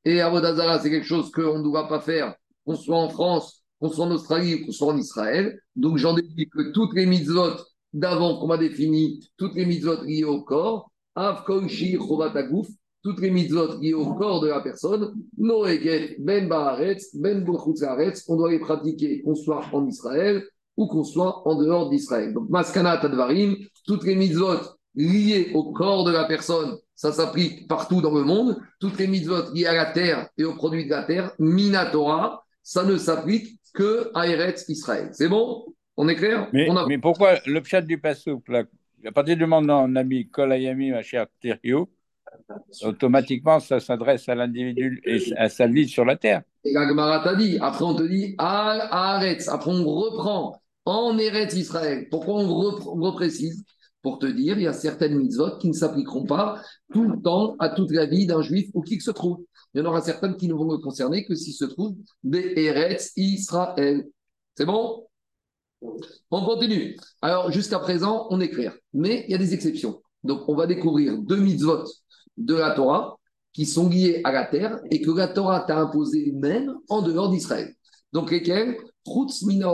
Et avodazara, c'est quelque chose qu'on ne doit pas faire, qu'on soit en France, qu'on soit en Australie, qu'on soit en Israël. Donc j'en déduis que toutes les mitzvot d'avant qu'on m'a défini, toutes les mitzvot liées au corps, av chovatagouf, toutes les mitzvot liées au corps de la personne, noeget, ben baaretz, ben on doit les pratiquer, qu'on soit en Israël ou qu'on soit en dehors d'Israël. Donc maskana tadvarim, toutes les mitzvot liées au corps de la personne, ça s'applique partout dans le monde. Toutes les mitzvot liées à la terre et aux produits de la terre, Minatora, ça ne s'applique que à Eretz Israël. C'est bon? On est clair? Mais, mais, pourquoi le chat du Passouk, là, à partir du moment où on a mis Kolayami, ma chère Tirio, automatiquement, ça s'adresse à l'individu et à sa vie sur la terre. Et la Gemara t'a dit, après on te dit à Eretz, après on reprend en Eretz Israël. Pourquoi on reprécise? Pour te dire, il y a certaines mitzvot qui ne s'appliqueront pas tout le temps à toute la vie d'un juif ou qui que se trouve. Il y en aura certaines qui ne vont le concerner que s'il se trouve des Israël. C'est bon? On continue. Alors, jusqu'à présent, on est clair. Mais il y a des exceptions. Donc, on va découvrir deux mitzvot de la Torah qui sont liés à la terre et que la Torah t'a imposé même en dehors d'Israël. Donc, Mina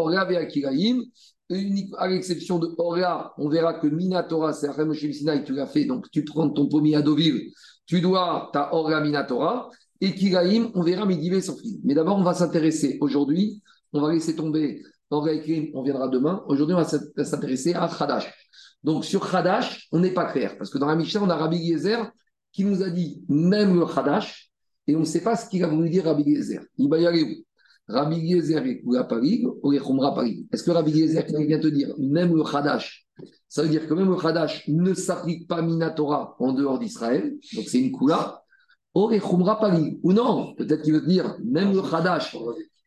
Akiraim à l'exception de Oria, on verra que Minatora, c'est Achem Sinaï, tu l'as fait, donc tu prends ton pommier à Deauville, tu dois ta Oria Minatora, et Kiraïm, on verra Midivé sans fil. Mais d'abord, on va s'intéresser aujourd'hui, on va laisser tomber Oria Kirim, on viendra demain. Aujourd'hui, on va s'intéresser à Khadash. Donc sur Khadash, on n'est pas clair, parce que dans la Mishnah, on a Rabbi Yezer qui nous a dit même le Khadash, et on ne sait pas ce qu'il a voulu dire Rabbi Yezer. Il va y aller où? Rabbi Yezer ou la Paris ou les Khumra. Est-ce que Rabbi Yezer vient te dire même le Khadash Ça veut dire que même le Khadash ne s'applique pas Minatora en dehors d'Israël, donc c'est une Kula. Ou Khumra. Ou non, peut-être qu'il veut te dire même le Khadash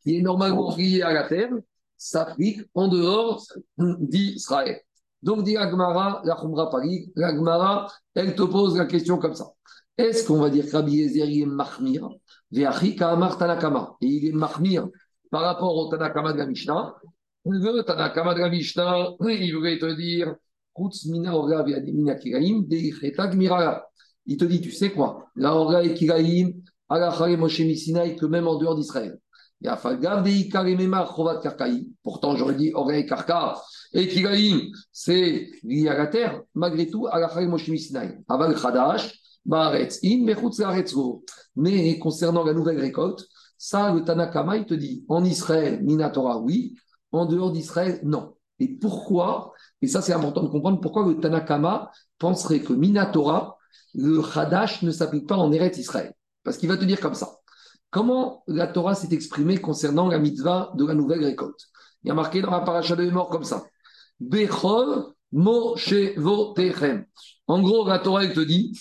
qui est normalement lié à la terre s'applique en dehors d'Israël. Donc, dit Agmara, la Khumra Paris, l'Agmara, elle te pose la question comme ça. Est-ce qu'on va dire que Rabbi Yezer est Mahmir? Et il est mahmir par rapport au Tanakama de la Mishnah. Le Tanakama de la Mishnah, il voulait te dire il te dit, tu sais quoi? La Orga et Kiraim, Alachare Moshe Misinaï, que même en dehors d'Israël. Pourtant, j'aurais dit Orga et Karka. Et Kiraim, c'est lié à la terre. Malgré tout, Alachare Moshe Misinaï. Aval Khadash, mais concernant la nouvelle récolte, ça, le Tanakama, il te dit en Israël, Minatora, oui, en dehors d'Israël, non. Et pourquoi Et ça, c'est important de comprendre pourquoi le Tanakama penserait que Minatora, le Hadash ne s'applique pas en Eretz Israël? Parce qu'il va te dire comme ça. Comment la Torah s'est exprimée concernant la mitzvah de la nouvelle récolte? Il y a marqué dans la paracha de mort comme ça. Bechol Moshevotechem. En gros, la Torah, elle te dit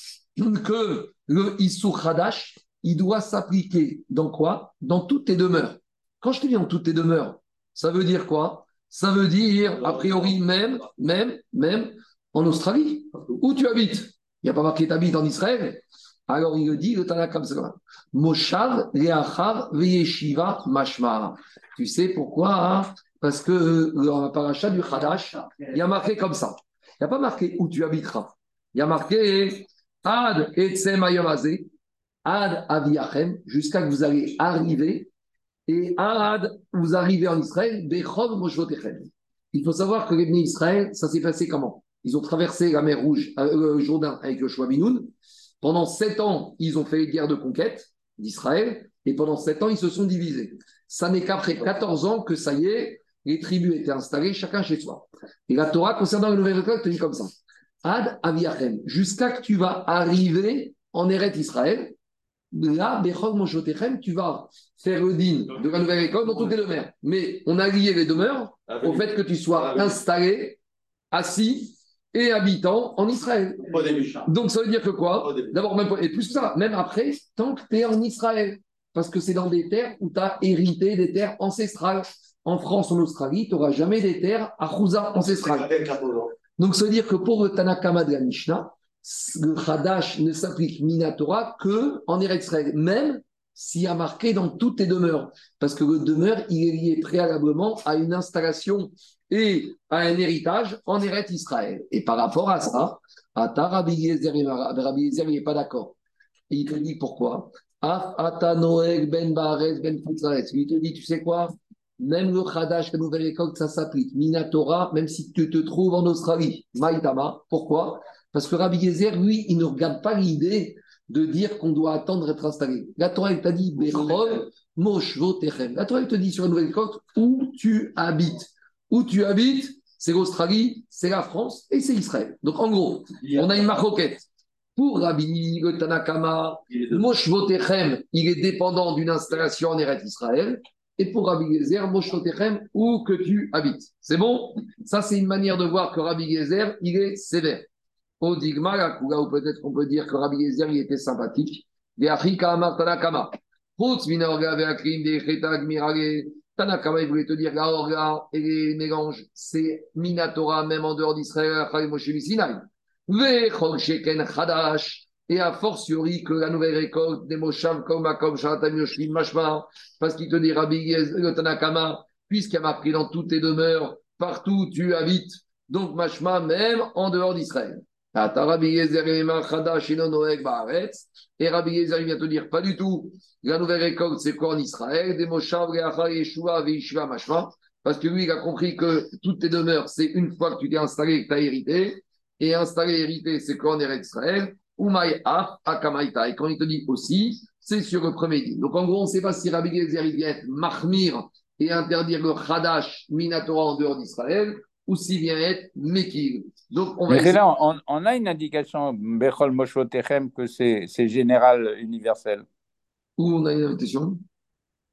que le Issur Hadash, il doit s'appliquer dans quoi? Dans toutes tes demeures. Quand je te dis dans toutes tes demeures, ça veut dire quoi? Ça veut dire, a priori, même, même, même en Australie, où tu habites. Il n'y a pas marqué tu habites en Israël. Alors il le dit, le Tanakh ça. Moshav, Leachar, Veyeshiva, Mashma. Tu sais pourquoi hein? Parce que dans la paracha du Hadash, il y a marqué comme ça. Il n'y a pas marqué où tu habiteras. Il y a marqué Ad etzem Ad aviachem, jusqu'à que vous allez arriver, et Ad, vous arrivez en Israël, Bechov moshvotechem. Il faut savoir que les Israël, ça s'est passé comment? Ils ont traversé la mer Rouge, euh, le Jourdain avec le Binoun, Pendant sept ans, ils ont fait les guerres de conquête d'Israël, et pendant sept ans, ils se sont divisés. Ça n'est qu'après 14 ans que ça y est, les tribus étaient installées, chacun chez soi. Et la Torah, concernant la nouvelle récolte, te dit comme ça. Ad aviachem, jusqu'à que tu vas arriver en Eret Israël, là, Bechog Moshotechem, tu vas faire le din de la nouvelle école dans toutes les demeures. Mais on a lié les demeures au fait que tu sois installé, assis et habitant en Israël. Au début. Donc ça veut dire que quoi? D'abord, même, et plus que ça, même après, tant que tu es en Israël. Parce que c'est dans des terres où tu as hérité des terres ancestrales. En France, en Australie, tu n'auras jamais des terres à Chouza ancestrales. Donc, ça veut dire que pour le Tanakama de la Mishnah, le Hadash ne s'applique Minatora que en Eretz même s'il y a marqué dans toutes tes demeures. Parce que le demeure, il est lié préalablement à une installation et à un héritage en Eretz Israël. Et par rapport à ça, Ata Rabbi Yezer, Rabbi il n'est pas d'accord. Il te dit pourquoi? Af Ben Ben. Il te dit, tu sais quoi? Même le Hadash, la nouvelle école, ça s'applique. Minatora, même si tu te trouves en Australie. Maïtama. Pourquoi? Parce que Rabbi Yezer, lui, il ne regarde pas l'idée de dire qu'on doit attendre d'être installé. La Torah, elle t'a dit, Bechol, Techem. La Torah, elle te dit sur la nouvelle école où tu habites. Où tu habites, c'est l'Australie, c'est la France et c'est Israël. Donc, en gros, on a une maroquette. Pour Rabbi, le Tanakama, Moshvotechem, il est dépendant d'une installation en Eretz Israël. Et pour Rabbi Gezer, Moshvotechem, où que tu habites. C'est bon? Ça, c'est une manière de voir que Rabbi Gezer, il est sévère. Au Digma, ou peut-être qu'on peut dire que Rabbi Gezer, il était sympathique. Tanakama. Tanakama, il voulait te dire, la orga et les mélanges, c'est Minatora, même en dehors d'Israël, Moshe Sinai. Ve'chol sheken chadash. Et a fortiori que la nouvelle récolte des Moshav comme Makom Shalatam Yoshvim Mashma, parce qu'il te dit Rabbi Yez- le Tanakama, puisqu'il y a marqué dans toutes tes demeures, partout où tu habites, donc Mashma, même en dehors d'Israël. Et Rabbi Yezer vient te dire pas du tout. La nouvelle récolte, c'est quoi en Israël? Des Moshav, Yeshua, Veishva, Mashma. Parce que lui, il a compris que toutes tes demeures, c'est une fois que tu t'es installé que tu as hérité. Et installé hérité, c'est quoi en Israël? Akamaita. Et quand il te dit aussi, c'est sur le premier dit. Donc en gros, on ne sait pas si Rabbi Gezer il vient être Mahmir et interdire le Khadash Minatora en dehors d'Israël, ou s'il vient être Mekil. Donc on va Mais c'est essayer- là, on, on a une indication, Bechol Moshotechem, que c'est c'est général, universel. Où on a une invitation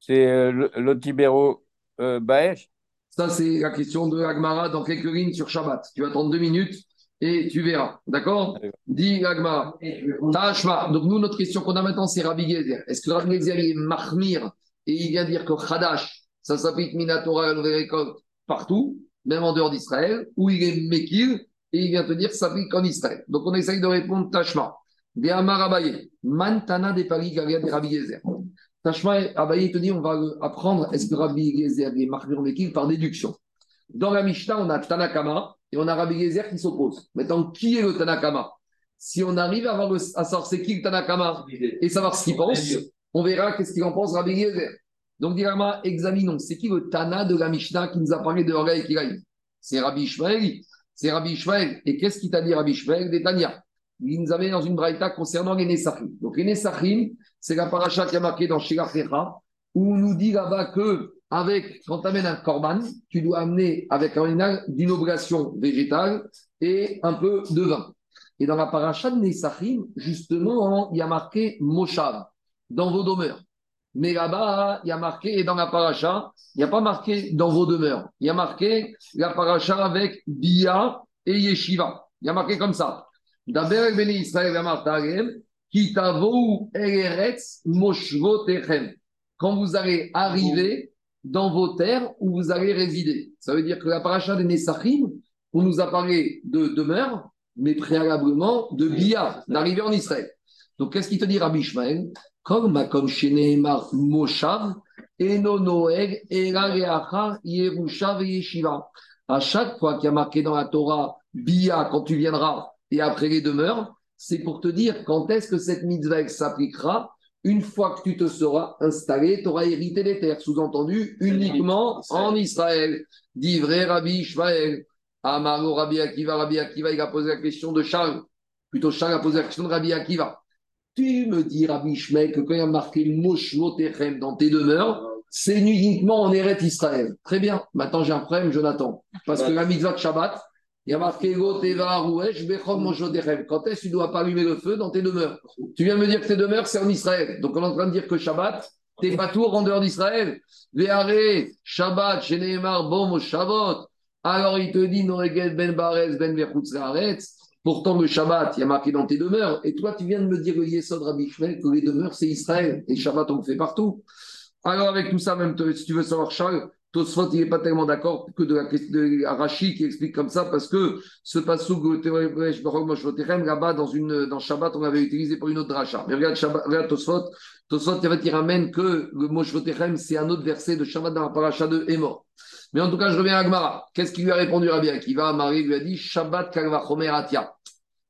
C'est euh, le- l'Otibero euh, Baesh. Ça, c'est la question de Agmara dans quelques lignes sur Shabbat. Tu vas attendre deux minutes et tu verras. D'accord? Dis Agmara. Tashma. Donc, nous, notre question qu'on a maintenant, c'est Rabbi Gezer. Est-ce que Rabbi Gezer est Mahmir et il vient dire que Khadash, ça s'applique Minatora, la nouvelle récolte, partout, même en dehors d'Israël, ou il est Mekir et il vient te dire que ça s'applique en Israël? Donc, on essaye de répondre Tashma. De Amar Abaye. Mantana de Paris, de Rabbi Gezer. Tashma, Abaye te dit, on va apprendre, est-ce que Rabbi Gezer est Mahmir Mekir? Par déduction Dans la Mishnah, on a Tanakama et on a Rabbi Gezer qui s'oppose. Maintenant, qui est le Tanakama? Si on arrive à, avoir le- à savoir c'est qui le Tanakama et savoir ce qu'il pense, on verra qu'est-ce qu'il en pense Rabbi Gezer. Donc, Dirama, examinons. C'est qui le Tana de la Mishnah qui nous a parlé de Horga et Kiraï C'est Rabbi Ishmael. C'est Rabbi Ishmael. Et qu'est-ce qu'il t'a dit, Rabbi Ishmael? Des Tania. Il nous avait dans une braïta concernant les Nessachim. Donc, les Nessachim, c'est la paracha qui a marqué dans Shirachecha, où on nous dit là-bas que avec, quand tu amènes un korban, tu dois amener avec un animal d'une oblation végétale et un peu de vin. Et dans la paracha de Nessachim, justement, il y a marqué Moshav, dans vos demeures. Mais là-bas, il y a marqué, et dans la paracha, il n'y a pas marqué dans vos demeures. Il y a marqué la paracha avec Bia et Yeshiva. Il y a marqué comme ça. D'abord, Beni Israël, Kitavou Eretz Moshvotechem. Quand vous allez arriver dans vos terres où vous allez résider. Ça veut dire que la paracha des Nessachim, on nous a parlé de demeure, mais préalablement de Bia, d'arriver en Israël. Donc, qu'est-ce qu'il te dit, Rabbi Ishmael Comme Makom Sheneemar Moshav, Eno Noeg, Era Reacha, Yerusha Yeshiva. À chaque fois qu'il y a marqué dans la Torah Bia, quand tu viendras, et après les demeures, c'est pour te dire quand est-ce que cette mitzvah s'appliquera une fois que tu te seras installé, tu auras hérité des terres, sous-entendu uniquement en Israël. Dit vrai Rabbi Ishmael. Amaro Rabbi Akiva, Rabbi Akiva, il a posé la question de Charles. Plutôt Charles a posé la question de Rabbi Akiva. Tu me dis, Rabbi Ishmael, que quand il y a marqué le mot dans tes demeures, c'est uniquement en Eret Israël. Très bien. Maintenant, j'ai un problème, Jonathan. Parce que la mitzvah de Shabbat, il y a marqué. Quand est-ce que tu dois pas allumer le feu dans tes demeures? Tu viens me dire que tes demeures, c'est en Israël. Donc, on est en train de dire que Shabbat, t'es pas tour en dehors d'Israël. Ve'are, Shabbat, Sheneemar, Bom, Shabbat. Alors, il te dit, Noeged Ben Barez, Ben Vechutz Haaretz. Pourtant, le Shabbat, il y a marqué dans tes demeures. Et toi, tu viens de me dire, Yesod Rabbi Ishmael, que les demeures, c'est Israël. Et Shabbat, on le fait partout. Alors, avec tout ça, même si tu veux savoir, Charles, Tosfot, n'est pas tellement d'accord que de la question de Arashi qui explique comme ça, parce que ce passage là-bas, dans, une, dans Shabbat, on l'avait utilisé pour une autre dracha. Mais regarde, Shabbat, regarde Tosfot, Tosfot, il ramène que le mot Shvotechem, c'est un autre verset de Shabbat dans la paracha de Emor. Mais en tout cas, je reviens à Agmara. Qu'est-ce qu'il lui a répondu Rabbi Akiva? Marie lui a dit Shabbat Kalvachomer Atia.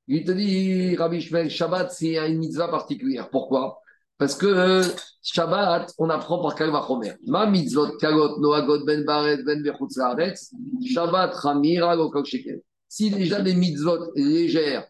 Il te dit, Rabbi Shabbat, c'est une mitzvah particulière. Pourquoi? Parce que euh, Shabbat, on apprend par Kalvachomer. Ma mitzvot kalot noagot ben baret ben bechutz Shabbat chamira shekel. Si déjà des mitzvot légères,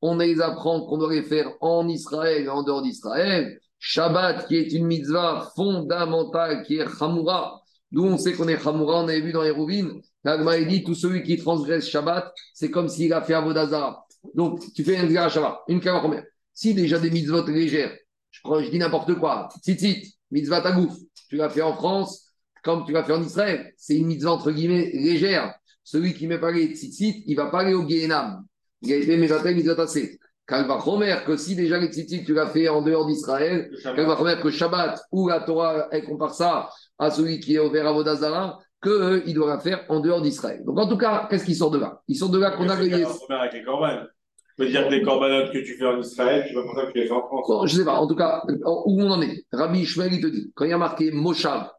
on les apprend qu'on doit les faire en Israël et en dehors d'Israël, Shabbat, qui est une mitzvah fondamentale, qui est chamura, D'où on sait qu'on est Chamoura, on avait vu dans les rouvines. L'Agma dit tout celui qui transgresse Shabbat, c'est comme s'il a fait Avodazara. Donc, tu fais un à Shabbat, une première. Si déjà des mitzvot légères, je, crois, je dis n'importe quoi, tzitzit, mitzvah tagouf, tu l'as fait en France, comme tu l'as fait en Israël, c'est une mitzvah entre guillemets légère. Celui qui met pas les tzitzit, il va pas aller au Gehenam. Il a été mévatel mitzvah tassé. Kalva Chomer, que si déjà les tzitzit, tu l'as fait en dehors d'Israël, Kalva Chomer, que Shabbat, ou la Torah, elle compare ça à celui qui est ouvert à Vodazara, qu'il doit la faire en dehors d'Israël. Donc en tout cas, qu'est-ce qui sort de là? Il sort de là qu'on a gagné. Peux dire que les corbanotes que tu fais en Israël, tu vas penser que tu les en France. Bon, je ne sais pas. En tout cas, où on en est Rabbi Ishmael, il te dit, quand il y a marqué Moshav,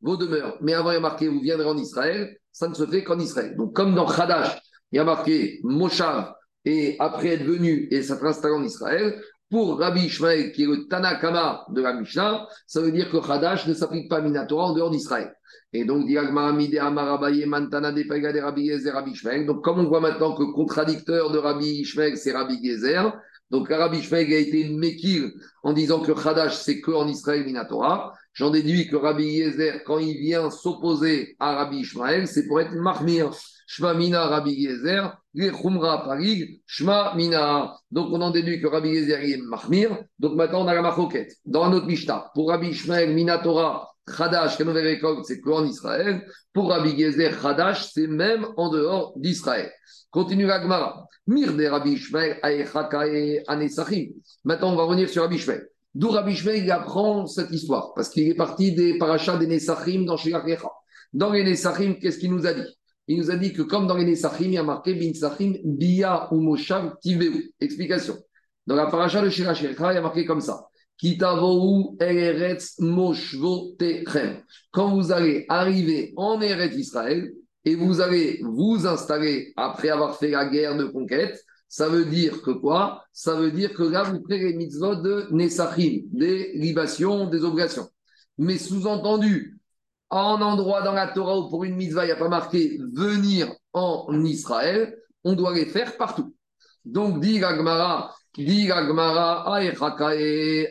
vos demeures, mais avant il y a marqué vous viendrez en Israël, ça ne se fait qu'en Israël. Donc comme dans Khadash, il y a marqué Moshav, et après être venu et s'être installé en Israël, pour Rabbi Ishmael, qui est le Tanakama de la Mishnah, ça veut dire que Hadash ne s'applique pas à Minatora en dehors d'Israël. Et donc, donc, comme on voit maintenant que contradicteur de Rabbi Ishmael, c'est Rabbi Gezer, donc Rabbi Ishmael a été Mekil en disant que Hadash, c'est que en Israël Minatora. J'en déduis que Rabbi Yezer, quand il vient s'opposer à Rabbi Ishmael, c'est pour être Mahmir. Shma Mina Rabbi Yezer, Khumra Parig, Shma Mina. Donc on en déduit que Rabbi Yezer est Mahmir. Donc maintenant on a la Machoket. Dans un autre Mishnah, pour Rabbi Ishmael, Minatora, Khadash, c'est qu'en Israël. Pour Rabbi Yezer, Khadash, c'est même en dehors d'Israël. Continue la Gemara. Mir de Rabbi Ishmael, Anesachim. Maintenant on va revenir sur Rabbi Ishmael. D'où Rabbi Ishmael il apprend cette histoire, parce qu'il est parti des parachats des Nesachim dans Shirachecha. Dans les Nesachim, qu'est-ce qu'il nous a dit? Il nous a dit que comme dans les Nesachim, il y a marqué Bin Sachim, Bia ou Moshav Tiveu. Explication. Dans la paracha de Shirachecha, il y a marqué comme ça. Kitavou Eretz Moshvo Quand vous allez arriver en Eretz Israël et vous allez vous installer après avoir fait la guerre de conquête, ça veut dire que quoi? Ça veut dire que là, vous créez les mitzvot de Nesachim, des libations, des obligations. Mais sous-entendu, en endroit dans la Torah où pour une mitzvah, il n'y a pas marqué venir en Israël, on doit les faire partout. Donc, dit Gagmara, dit Gagmara,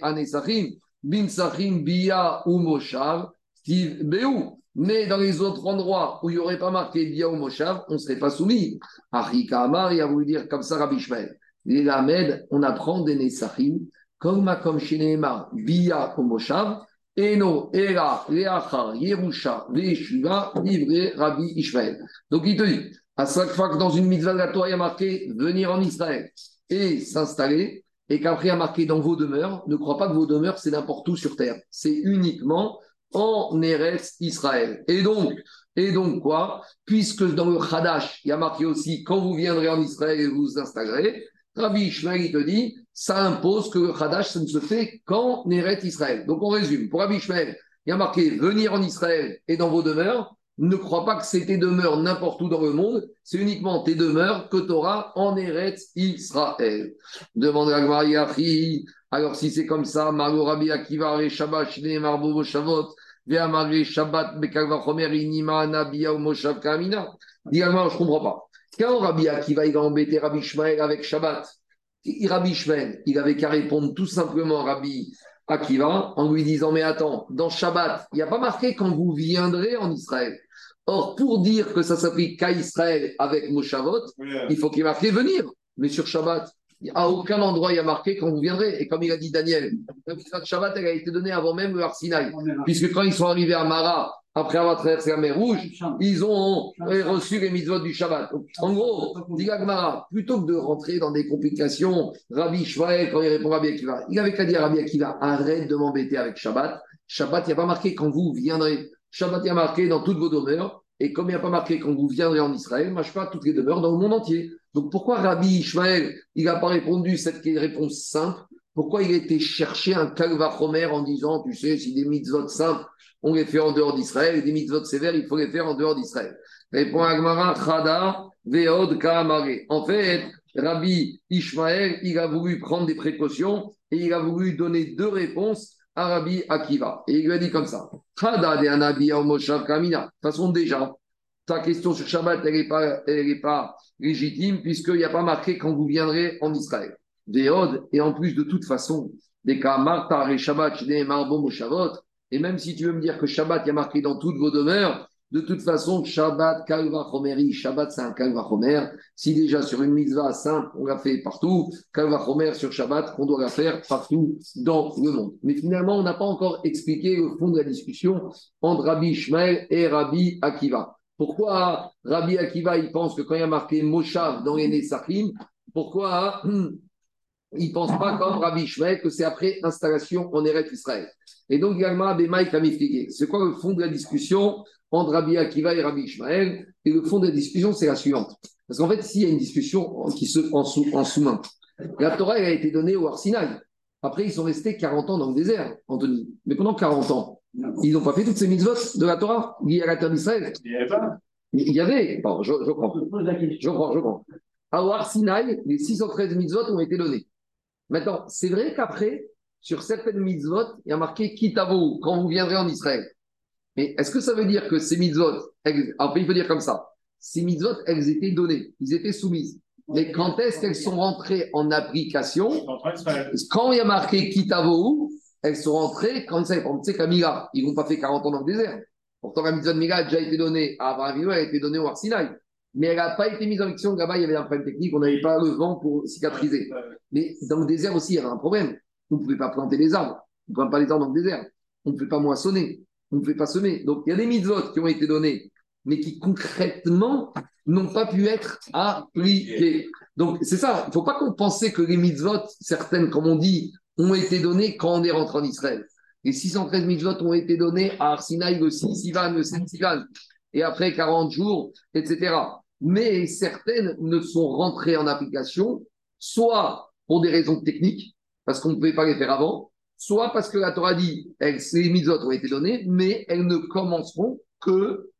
Anesachim, Bin Sachim, Bia ou Moshav, Steve Beou. Mais dans les autres endroits où il n'y aurait pas marqué Bia ou on ne serait pas soumis. Arika Amar, il a voulu dire comme ça Rabbi Shmuel. Les Lamed, on apprend des Nesachim, comme comme Shineema, Bia ou Eno, Era, Leachar, Yerusha, Veshuva, livré Rabbi Ishmael. Donc il te dit, à chaque fois que dans une mitzvah de la Torah, il y a marqué venir en Israël et s'installer, et qu'après il y a marqué dans vos demeures, ne crois pas que vos demeures c'est n'importe où sur terre. C'est uniquement en Eretz Israël. Et donc, et donc quoi? Puisque dans le Hadash, il y a marqué aussi quand vous viendrez en Israël et vous vous installerez, Rabbi Ishmael te dit, ça impose que Hadash, ça ne se fait qu'en Eretz Israël. Donc on résume. Pour Rabbi Ishmael, il y a marqué venir en Israël et dans vos demeures. Ne crois pas que c'est tes demeures n'importe où dans le monde, c'est uniquement tes demeures que tu auras en Eretz Israël. Demande à alors si c'est comme ça, Margot Rabbi Akiva, Shabbat, Shne, Marbo, Shavot, Shabbat, Chomer, Inima, Nabia Moshav Kamina. Dis je ne comprends pas. Quand Rabbi Akiva va embêter Rabbi avec Shabbat, Rabbi Shmuel, il avait qu'à répondre tout simplement à Rabbi Akiva en lui disant Mais attends, dans Shabbat, il n'y a pas marqué quand vous viendrez en Israël. Or, pour dire que ça s'applique qu'à Israël avec Moshavot, il faut qu'il y ait marqué venir. Mais sur Shabbat, à aucun endroit il y a marqué quand vous viendrez. Et comme il a dit Daniel, la de Shabbat, elle a été donnée avant même le Arsinaï. Puisque quand ils sont arrivés à Mara, après avoir traversé la mer Rouge, ils ont reçu les mitzvot du Shabbat. En gros, dit plutôt que de rentrer dans des complications, Rabbi Shvael, quand il répond à Rabbi Akiva, il avait qu'à dire à Rabbi Akiva, arrête de m'embêter avec Shabbat. Shabbat, il n'y a pas marqué quand vous viendrez. Shabbat, il y a marqué dans toutes vos demeures. Et comme il n'y a pas marqué quand vous viendrez en Israël, je pas toutes les demeures dans le monde entier. Donc pourquoi Rabbi Ishmael, il n'a pas répondu cette réponse simple? Pourquoi il a été chercher un kalvachomer en disant, tu sais, si des mitzvot simples, on les fait en dehors d'Israël, et des mitzvot sévères, il faut les faire en dehors d'Israël Répond Agmara, Chada, Veod, Kaamare. En fait, Rabbi Ishmael, il a voulu prendre des précautions et il a voulu donner deux réponses à Rabbi Akiva. Et il lui a dit comme ça Chada de Anabi Kamina. De toute façon, déjà, ta question sur Shabbat, elle n'est pas, pas légitime, puisqu'il n'y a pas marqué quand vous viendrez en Israël. Véod, et en plus de toute façon, des cas Martar et Shabbat, Moshavot, et même si tu veux me dire que Shabbat, il y a marqué dans toutes vos demeures, de toute façon, Shabbat, Kalva Chomeri, Shabbat, c'est un Kalva Chomer. Si déjà sur une mitzvah simple, on l'a fait partout, Kalva Chomer sur Shabbat, on doit la faire partout dans le monde. Mais finalement, on n'a pas encore expliqué le fond de la discussion entre Rabbi Ishmael et Rabbi Akiva. Pourquoi Rabbi Akiva, il pense que quand il y a marqué Moshav dans les pourquoi il ne pense pas comme Rabbi Ishmael que c'est après installation en Eretz Israël Et donc, également, C'est quoi le fond de la discussion entre Rabbi Akiva et Rabbi Ishmael. Et le fond de la discussion, c'est la suivante. Parce qu'en fait, s'il y a une discussion qui se, en, sous, en sous-main, la Torah elle a été donnée au Arsinaï. Après, ils sont restés 40 ans dans le désert, Anthony. Mais pendant 40 ans, ils n'ont pas fait toutes ces mitzvot de la Torah liées à la terre d'Israël. Il n'y avait pas. Il y avait. Bon, je, je crois. Je crois, je crois. À Arsinaï, les 613 mitzvot ont été donnés. Maintenant, c'est vrai qu'après, sur certaines mitzvot, il y a marqué Kitavo, quand vous viendrez en Israël. Mais est-ce que ça veut dire que ces mitzvot, alors il faut dire comme ça, ces mitzvot, elles étaient données, ils étaient soumises. Mais quand est-ce qu'elles sont rentrées en application Quand il y a marqué Kitavo, elles sont rentrées quand ça Tu sais qu'à ils n'ont pas fait 40 ans dans le désert. Pourtant, la mitzvah de Mila a déjà été donnée à Abraham, elle a été donnée au Arsinaï. Mais elle n'a pas été mise en action. Là-bas, il y avait un problème technique, on n'avait pas le vent pour cicatriser. Mais dans le désert aussi, il y avait un problème. On ne pouvait pas planter les arbres. On ne plante pas les arbres dans le désert. On ne pouvait pas moissonner on ne pouvait pas semer. Donc, il y a des mitzvot qui ont été donnés, mais qui concrètement n'ont pas pu être appliqués. Donc, c'est ça. Il ne faut pas qu'on pense que les mitzvot, certaines, comme on dit, ont été données quand on est rentré en Israël. Les 613 mitzvot ont été donnés à Arsinaï, le 6 Sivan, le 7 Sivan, et après 40 jours, etc. Mais certaines ne sont rentrées en application, soit pour des raisons techniques, parce qu'on ne pouvait pas les faire avant, soit parce que la Torah dit, que ces mitzvot ont été données, mais elles ne commenceront que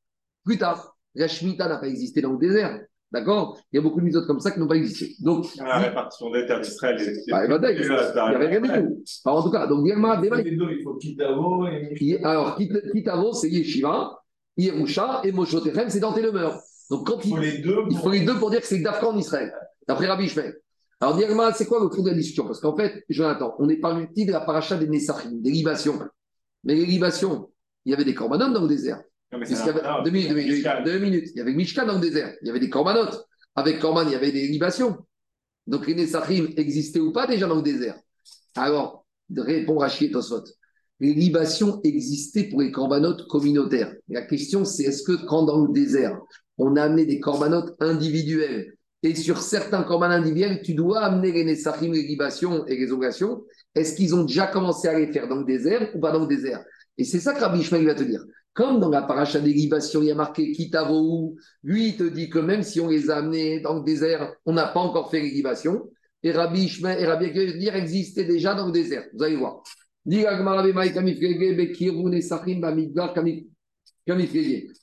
plus tard. La Shemitah n'a pas existé dans le désert. D'accord? Il y a beaucoup de mitzvot comme ça qui n'ont pas existé. Donc, la répartition des terres d'Israël, bah, il n'y avait rien du tout. en tout cas, donc, il faut Kitavo et Alors, Kitavo, c'est Yeshiva, Yerusha et Moshotechem, c'est dans tes demeures. Donc, quand il, faut les deux, il faut les deux pour dire que c'est Dafka en Israël, d'après Rabbi Shmuel. Alors, Diagma, c'est quoi le fond de la discussion? Parce qu'en fait, Jonathan, on est parti de la paracha des Nessachim, des libations. Mais les libations, il y avait des corbanotes dans le désert. Non, mais deux, minutes, deux, minutes, Il y avait Mishkan dans le désert. Il y avait des corbanotes. Avec Corban, il y avait des libations. Donc les Nessachim existaient ou pas déjà dans le désert? Alors, répond Rachid Tosfot. Les libations existaient pour les corbanotes communautaires. La question, c'est est-ce que quand dans le désert, on a amené des corbanotes individuels et sur certains corbanes individuels, tu dois amener les Nessachim, les libations et les obligations. Est-ce qu'ils ont déjà commencé à les faire dans le désert ou pas dans le désert? Et c'est ça que Rabbi Ishmael va te dire. Comme dans la paracha des libations, il y a marqué Kitavo, lui, il te dit que même si on les a amenés dans le désert, on n'a pas encore fait les libations. Et Rabbi Ishmael et Rabbi dire existaient déjà dans le désert. Vous allez voir.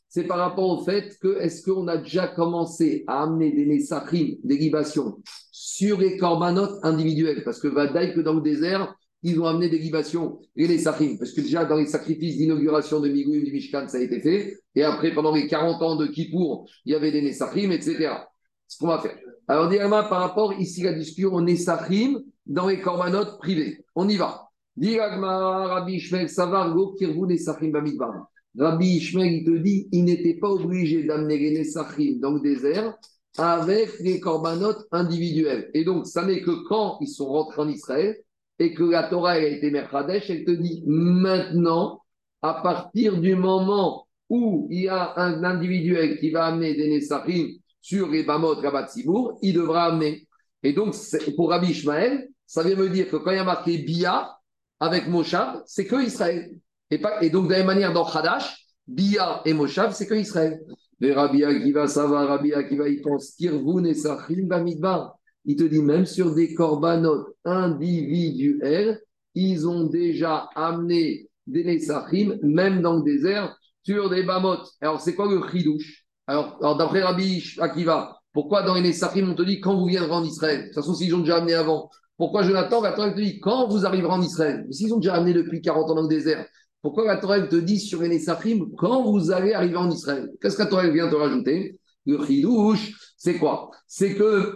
C'est par rapport au fait que est-ce qu'on a déjà commencé à amener des Nessachim, des libations, sur les corbanotes individuels? Parce que Vadaï, que dans le désert, ils ont amené des libations et les Sachim. Parce que déjà, dans les sacrifices d'inauguration de Migouim, du Mishkan, ça a été fait. Et après, pendant les 40 ans de Kippour, il y avait des Nessachim, etc. Ce qu'on va faire. Alors, directement par rapport, ici, la discussion on est Sachim dans les corbanotes privés. On y va. Rabbi Savar, Go. Rabbi Ishmael, il te dit, il n'était pas obligé d'amener les Nesachim dans le désert avec les corbanotes individuels. Et donc, ça n'est que quand ils sont rentrés en Israël et que la Torah a été Merkadesh, elle te dit maintenant, à partir du moment où il y a un individuel qui va amener des Nesachim sur les Bamot Rabat Sibour, il devra amener. Et donc, pour Rabbi Ishmael, ça vient me dire que quand il y a marqué Bia avec Moshav, c'est que Israël. Et, donc, de la même manière, dans Hadash, Bia et Moshav, c'est que Israël. Mais Rabbi Akiva, ça va, Rabbi Akiva, il pense Kirvun et Sachim Bamidbar. Il te dit même sur des corbanotes individuels, ils ont déjà amené des Nesachim, même dans le désert, sur des Bamot. Alors, c'est quoi le chidouche Alors, alors d'après Rabbi Akiva, pourquoi dans les Nesachim, on te dit quand vous viendrez en Israël? De toute façon, s'ils ont déjà amené avant. Pourquoi Jonathan, la Torah te dit quand vous arriverez en Israël? S'ils ont déjà amené depuis 40 ans dans le désert, pourquoi la Torah te dit sur les Nesachim quand vous allez arriver en Israël? Qu'est-ce que la Torah vient te rajouter? Le chidouche, c'est quoi? C'est que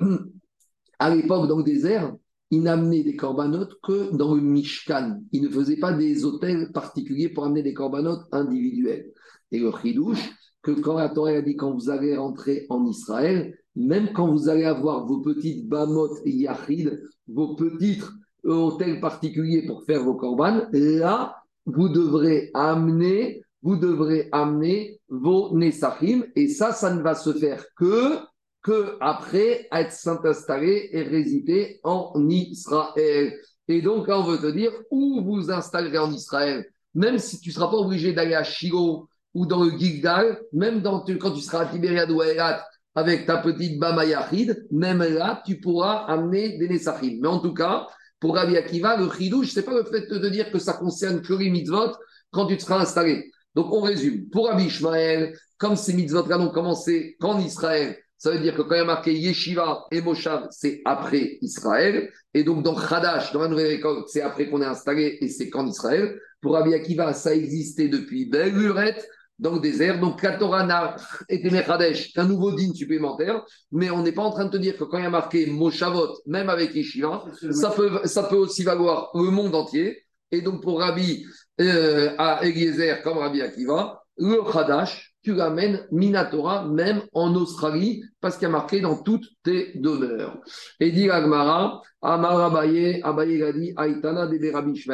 à l'époque, dans le désert, ils n'amenaient des corbanotes que dans le Mishkan. Ils ne faisaient pas des hôtels particuliers pour amener des corbanotes individuels. Et le chidouche, que quand la Torah a dit quand vous allez rentrer en Israël, même quand vous allez avoir vos petites bamot et yachid, vos petits hôtels particuliers pour faire vos korbanes, là, vous devrez amener, vous devrez amener vos nesachim, et ça, ça ne va se faire que que après être s'installer et résider en Israël. Et donc on veut te dire où vous installerez en Israël, même si tu ne seras pas obligé d'aller à Shiloh ou dans le Gilgal, même quand tu seras à Tibériade ou à Elat avec ta petite Bama Yachid, même là, tu pourras amener des Nesachim. Mais en tout cas, pour Rabbi Akiva, le chidouche, ce n'est pas le fait de dire que ça concerne que les mitzvot quand tu seras installé. Donc on résume. Pour Rabbi Ishmael, comme ces mitzvot-là n'ont commencé qu'en Israël, ça veut dire que quand il y a marqué Yeshiva et Moshav, c'est après Israël. Et donc dans Khadash, dans la nouvelle école, c'est après qu'on est installé et c'est qu'en Israël. Pour Rabbi Akiva, ça existait depuis lurette dans le désert. Donc la Torah n'a été Mechadesh qu'un nouveau digne supplémentaire. Mais on n'est pas en train de te dire que quand il y a marqué Moshavot, même avec Yeshiva, ça peut, ça peut aussi valoir le monde entier. Et donc pour Rabbi euh, à Eliezer comme Rabbi Akiva, le Khadash, tu l'amènes Minatora, même en Australie, parce qu'il y a marqué dans toutes tes demeures. Et dit Agmara, Amar Abaye, Abaye Gadi, Aitana de Rabbi.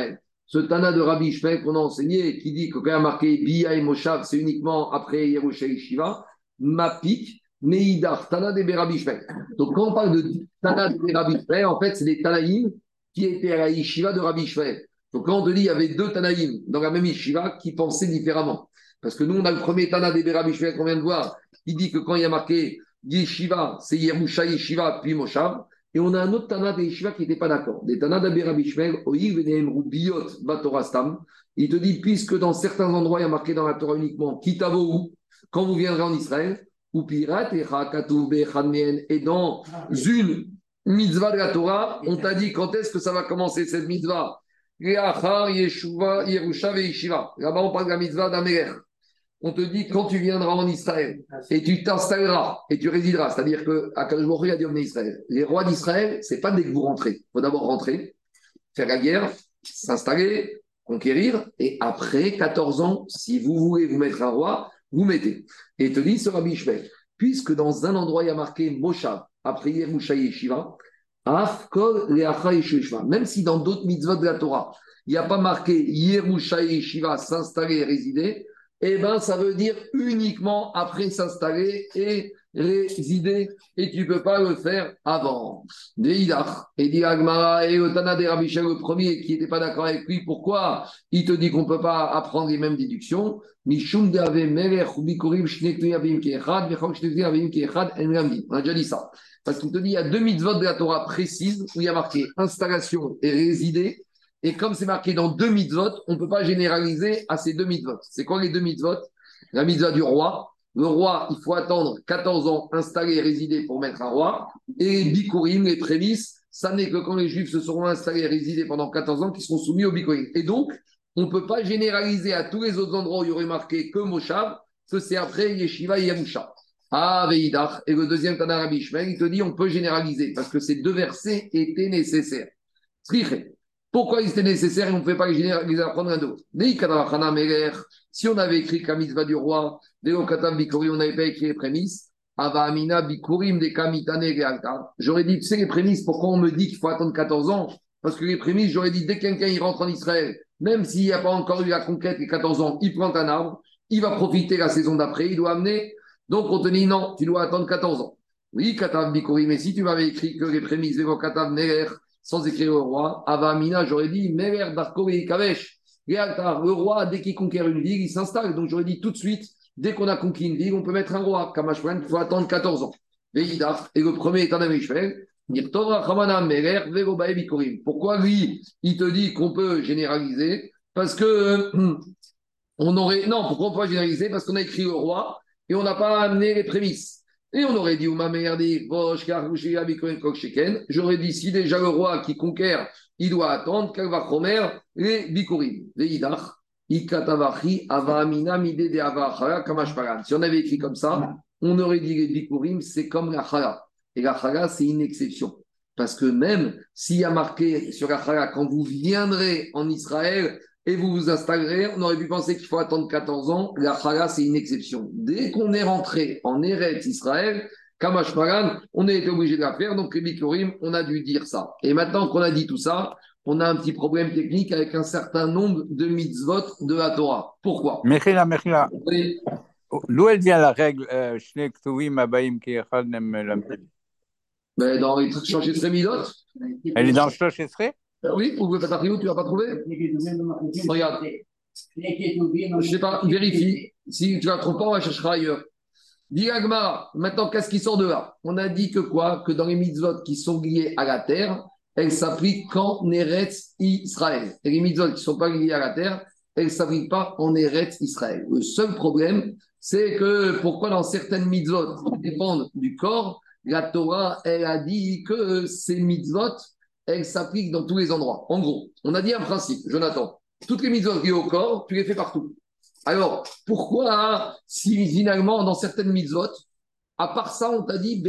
Ce Tana de Rabbi Shmuel qu'on a enseigné, qui dit que quand il a marqué Bia et Moshav, c'est uniquement après Yerushalayim Shiva, Mapik, Neidar, Tana de Rabbi Shmuel. Donc quand on parle de Tana de Rabbi Shmuel, en fait, c'est des Tanaïm qui étaient à la Yeshiva de Rabbi Shmuel. Donc quand on te dit il y avait deux Tanaïm dans la même Yeshiva qui pensaient différemment. Parce que nous, on a le premier Tana des Rabbi qu'on vient de voir, qui dit que quand il y a marqué Yeshiva, c'est Yerusha Yeshiva, puis Moshav. Et on a un autre Tana des Yeshiva qui n'était pas d'accord. Des Tana Shmuel, Biot, Batorastam. Il te dit, puisque dans certains endroits, il y a marqué dans la Torah uniquement Kitavo, quand vous viendrez en Israël, ou Pirate, et et dans une mitzvah de la Torah, on t'a dit quand est-ce que ça va commencer cette mitzvah? Là-bas, on parle de la mitzvah d'Améler on te dit quand tu viendras en Israël et tu t'installeras et tu résideras, c'est-à-dire que à a dit Israël. Les rois d'Israël, c'est pas dès que vous rentrez. Il faut d'abord rentrer, faire la guerre, s'installer, conquérir, et après 14 ans, si vous voulez vous mettre un roi, vous mettez. Et te dit ce Rabbi Shmuel, puisque dans un endroit il y a marqué Moshav, après Yerusha Yeshiva, Afkol Yeshiva, même si dans d'autres mitzvot de la Torah, il n'y a pas marqué Yerusha Yeshiva, s'installer et résider, eh bien, ça veut dire uniquement après s'installer et résider, et tu ne peux pas le faire avant. Deidach, et dit Agmara, et Otana de Rabichel, le premier qui n'était pas d'accord avec lui, pourquoi il te dit qu'on ne peut pas apprendre les mêmes déductions? On a déjà dit ça. Parce qu'il te dit, il y a deux mitzvot de la Torah précises où il y a marqué installation et résider, et comme c'est marqué dans deux mitzvot, on ne peut pas généraliser à ces deux mitzvot. C'est quoi les deux mitzvot? La mitzvah du roi. Le roi, il faut attendre 14 ans installé et résider pour mettre un roi. Et les bikurim, les prémices, ça n'est que quand les juifs se seront installés et résidés pendant 14 ans qu'ils seront soumis au bikurim. Et donc, on ne peut pas généraliser à tous les autres endroits où il y aurait marqué que Moshav, que c'est après Yeshiva et Yamusha. Ah, Veidach. Et le deuxième Tana Rabbi Ishmael, il te dit on peut généraliser parce que ces deux versets étaient nécessaires. Pourquoi ils étaient nécessaires et on ne pouvait pas les, apprendre un d'autre Si on avait écrit la mitzvah du roi, on n'avait pas écrit les prémices. Bikurim Kamitane J'aurais dit, tu sais, les prémices, pourquoi on me dit qu'il faut attendre 14 ans? Parce que les prémices, j'aurais dit, dès que quelqu'un il rentre en Israël, même s'il n'y a pas encore eu la conquête, les 14 ans, il prend un arbre, il va profiter la saison d'après, il doit amener. Donc on te dit, non, tu dois attendre 14 ans. Oui, Katav Bikurim, mais si tu m'avais écrit que les prémices, Katav Nerer, sans écrire au roi, Avamina, j'aurais dit, Merer Darko Kavesh. Le roi, dès qu'il conquiert une ville, il s'installe. Donc j'aurais dit tout de suite, Dès qu'on a conquis une ville, on peut mettre un roi. Kamashwan, il faut attendre 14 ans. Et le premier est en Pourquoi lui, il te dit qu'on peut généraliser? Parce que on aurait. Non, pourquoi on peut généraliser? Parce qu'on a écrit au roi et on n'a pas amené les prémices. Et on aurait dit, j'aurais dit, si déjà le roi qui conquiert, il doit attendre, les bikurim. Si on avait écrit comme ça, on aurait dit les bikurim, c'est comme la chala. Et la chala, c'est une exception. Parce que même s'il y a marqué sur la chala, quand vous viendrez en Israël et vous vous installerez, on aurait pu penser qu'il faut attendre 14 ans. La chala, c'est une exception. Dès qu'on est rentré en Eretz Israël, Kamash on a été obligé de la faire. Donc, les bikurim, on a dû dire ça. Et maintenant qu'on a dit tout ça, on a un petit problème technique avec un certain nombre de mitzvot de la Torah. Pourquoi? Mechila, Mechila. D'où elle vient la règle euh, ben, Dans les Shochetri Midot. Elle est dans le Shochetri Oui, ou le Patachio, tu ne l'as pas trouvé Regarde. Je ne sais pas, vérifie. Si tu ne la trouves pas, on la cherchera ailleurs. Dis maintenant, qu'est-ce qui sort de là On a dit que quoi Que dans les mitzvot qui sont liés à la terre, elle s'applique qu'en Eretz Israël. Et les mitzvot qui ne sont pas liées à la terre, elles ne s'appliquent pas en Eretz Israël. Le seul problème, c'est que pourquoi dans certaines mitzvot qui dépendent du corps, la Torah, elle a dit que ces mitzvot, elles s'appliquent dans tous les endroits. En gros, on a dit un principe, Jonathan. Toutes les mitzvot liées au corps, tu les fais partout. Alors, pourquoi, si finalement, dans certaines mitzvot, à part ça, on t'a dit,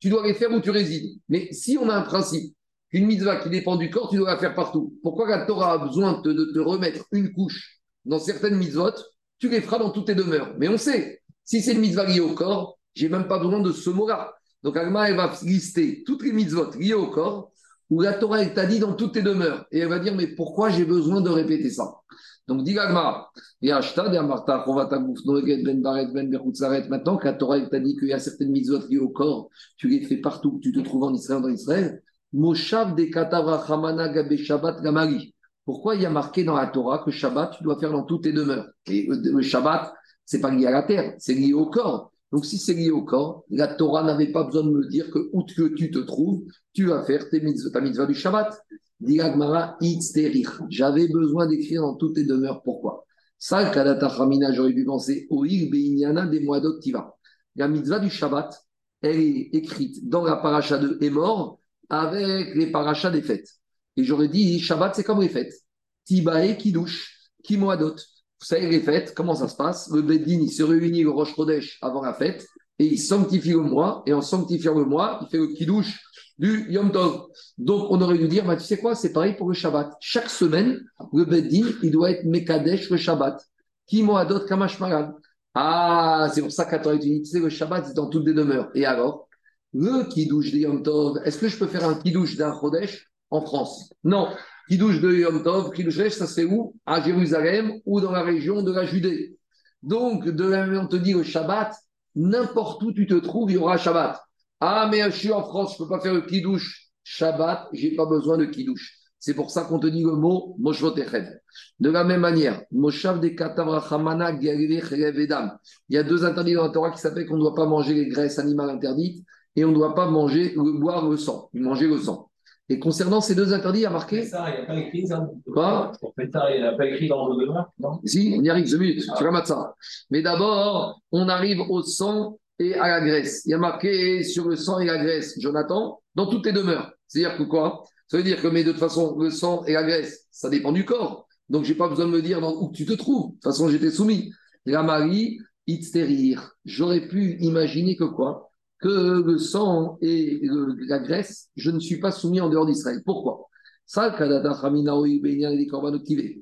tu dois les faire où tu résides. Mais si on a un principe, qu'une mitzvah qui dépend du corps, tu dois la faire partout. Pourquoi la Torah a besoin de, te remettre une couche dans certaines mitzvot Tu les feras dans toutes tes demeures. Mais on sait, si c'est une mitzvah liée au corps, j'ai même pas besoin de ce mot-là. Donc Agma, elle va lister toutes les mitzvot liées au corps, où la Torah, elle t'a dit dans toutes tes demeures. Et elle va dire, mais pourquoi j'ai besoin de répéter ça? Donc, dit Gagmara, ben maintenant que la Torah t'a dit qu'il y a certaines mitzvot liées au corps, tu les fais partout, tu te trouves en Israël, dans Israël. Moshav de Gabe Shabbat Gamari. Pourquoi il y a marqué dans la Torah que Shabbat, tu dois faire dans toutes tes demeures? Et le Shabbat, c'est pas lié à la terre, c'est lié au corps. Donc, si c'est lié au corps, la Torah n'avait pas besoin de me dire que où que tu te trouves, tu vas faire tes mitzvot, ta mitzvah du Shabbat. J'avais besoin d'écrire dans toutes tes demeures. Pourquoi? Ça, Kadata j'aurais pu penser au Beinyana des mois d'Octiva. La mitzvah du Shabbat, elle est écrite dans la paracha de Emor avec les parachas des fêtes. Et j'aurais dit, Shabbat, c'est comme les fêtes. Tibae, Kiddush, Kimoadot. Vous savez, les fêtes, comment ça se passe? Le Beddin, il se réunit le Rosh Chodesh avant la fête et il sanctifie le mois. Et en sanctifiant le mois, il fait le Kiddush du Yom Tov. Donc, on aurait dû dire, bah, tu sais quoi, c'est pareil pour le Shabbat. Chaque semaine, le Beddin, il doit être Mekadesh le Shabbat. Qui Moadot Kamash Ah, c'est pour ça qu'à Torah tu sais, le Shabbat, c'est dans toutes les demeures. Et alors, le Kiddush de Yom Tov, est-ce que je peux faire un Kiddush d'un Chodesh en France? Non. Kiddush de Yom Tov, Kiddush ça c'est où? À Jérusalem ou dans la région de la Judée. Donc, de la même on te dit le Shabbat, n'importe où tu te trouves, il y aura Shabbat. Ah, mais je suis en France, je ne peux pas faire le kidouche Shabbat, je n'ai pas besoin de kidouche. C'est pour ça qu'on te dit le mot Moshvoteched. De la même manière, Moshav de Katavrachamana Vedam. Il y a deux interdits dans la Torah qui s'appellent qu'on ne doit pas manger les graisses animales interdites et on ne doit pas manger, boire le sang, manger le sang. Et concernant ces deux interdits, il y a marqué. Ça, il n'y a pas écrit ça. Quoi Pour il n'y a pas écrit dans le demeure, non? Si, on y arrive, deux minutes, tu mettre ça. Mais d'abord, on arrive au sang et à la graisse. Il y a marqué sur le sang et la graisse, Jonathan, dans toutes tes demeures. C'est-à-dire que quoi? Ça veut dire que, mais de toute façon, le sang et la graisse, ça dépend du corps. Donc, je n'ai pas besoin de me dire dans, où tu te trouves. De toute façon, j'étais soumis. La Marie, Itzterir. J'aurais pu imaginer que quoi? Que le sang et le- la graisse, je ne suis pas soumis en dehors d'Israël. Pourquoi? Ça.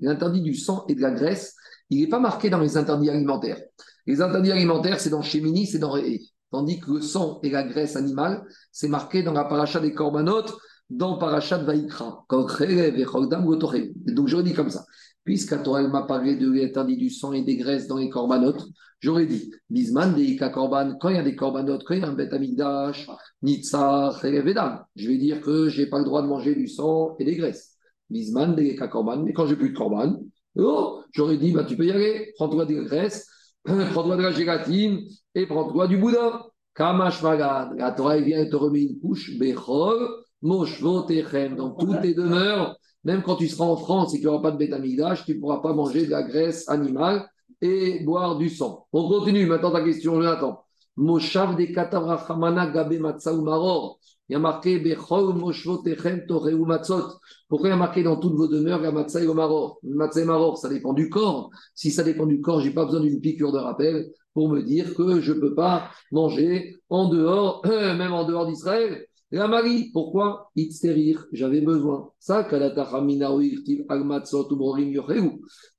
L'interdit du sang et de la graisse, il n'est pas marqué dans les interdits alimentaires. Les interdits alimentaires, c'est dans Shemini, c'est dans Réé. Tandis que le sang et la graisse animale, c'est marqué dans la paracha des Korbanot, dans Chogdam Gotorem. Et Donc j'aurais dit comme ça. Puisqu'à Torah, elle m'a parlé de l'interdit du sang et des graisses dans les Korbanot, j'aurais dit Bisman, des Ika Korban, quand il y a des Korbanot, quand il y a un Bet Amigdash, Dam. Je vais dire que je n'ai pas le droit de manger du sang et des graisses. Bisman, des Ika Korban. Mais quand j'ai plus de Korban, oh, j'aurais dit bah, tu peux y aller, prends-toi des graisses, prends-toi de la gélatine et prends-toi du boudin. Kamash Magad, la vient te remet une couche, Bechol, Moshvo Techem, dans toutes tes demeures, même quand tu seras en France et qu'il n'y aura pas de bétamigdash, tu ne pourras pas manger de la graisse animale et boire du sang. On continue, maintenant ta question, Jonathan. Moshav de Katavrachamana Gabe Matzaou Maror. Il y a marqué Bechol Moshvo Techem Toreu Matzot. Pourquoi il y a marqué dans toutes vos demeures la le Maror? Matzah et Maror, ça dépend du corps. Si ça dépend du corps, je n'ai pas besoin d'une piqûre de rappel pour me dire que je ne peux pas manger en dehors, même en dehors d'Israël. La Marie, pourquoi Itzterir, j'avais besoin. Ça, il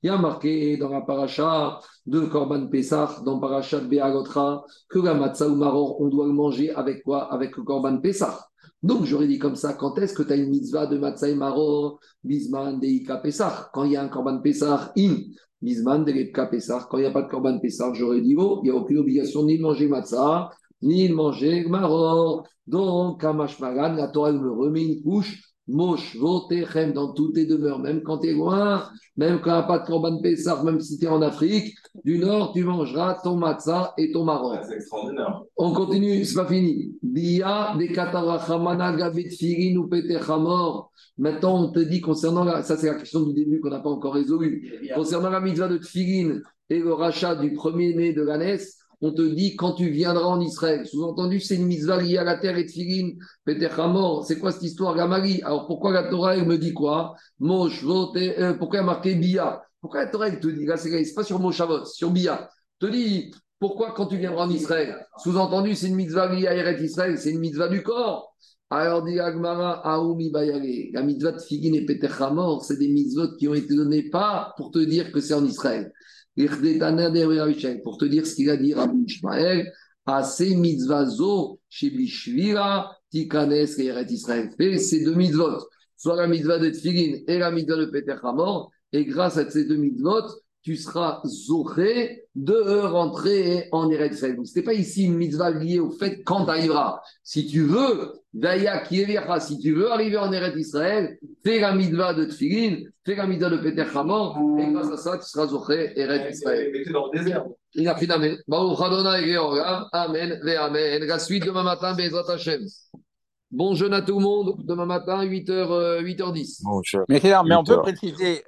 y a marqué dans la paracha de Korban Pessah, dans paracha de Beagotra, que la matzah ou maror, on doit le manger avec quoi? Avec le Korban Pessah. Donc j'aurais dit comme ça, quand est-ce que tu as une mitzvah de matzah et maror? Bisman deika Pessah. Quand il y a un Korban Pessah, in. Bisman deika Pessah. Quand il n'y a pas de Korban Pessah, j'aurais dit, oh, il n'y a aucune obligation ni de manger matzah, ni de manger maror. Donc, Kamash Magan, la Torah me remet une couche, Mosh, Votechem, dans toutes tes demeures, même quand tu es loin, même quand il n'y a pas de Korban Pessah, même si tu es en Afrique, du Nord, tu mangeras ton matzah et ton maror. C'est extraordinaire. On continue, c'est pas fini. Bia de katarachamana gavit firin ou petechamor. Maintenant, on te dit concernant la, ça c'est la question du début qu'on n'a pas encore résolue. Concernant la mitzvah de tfilin et le rachat du premier-né de l'ânesse, on te dit quand tu viendras en Israël. Sous-entendu, c'est une mitzvah liée à la terre et tfilin, petechamor. C'est quoi cette histoire, la Marie? Alors pourquoi la Torah, elle me dit quoi? Mosh, vote, euh, pourquoi y a marqué Bia? Pourquoi la Torah, elle te dit Là, c'est pas sur Moshavot, sur Bia. Te dit pourquoi quand tu viendras en Israël? Sous-entendu, c'est une mitzvah liée à Eret Israël, c'est une mitzvah du corps. Alors dit Agmara, Aoumi Bayale, la mitzvah de et Petechamor, c'est des mitzvot qui ont été données pas pour te dire que c'est en Israël. Pour te dire ce qu'il a dit Rabbi Ishmael, Ase mitzvah zo, Shebishvira, Tikanes Israël. Fais ces deux mitzvot, soit la mitzvah de Tfilin et la mitzvah de Petechamor, et grâce à ces deux mitzvot, tu seras zoré de rentrer en Eretz Israël. Donc, ce n'est pas ici une mitzvah liée au fait quand tu arriveras. Si tu veux, Daya Kieviacha, si tu veux arriver en Eretz Israël, fais la mitzvah de Tfilin, fais la mitzvah de Peter Hamor, et grâce à ça, tu seras zoré Eretz Israël. Mais tu dans le désert. Il a pris Amen. Baruch Adonai. Amen. Amen. La suite demain matin, Bezrat Hashem. Bon jeûne à tout le monde. Demain matin, 8h, 8h10. Bon, je- Mais, mais on peut préciser,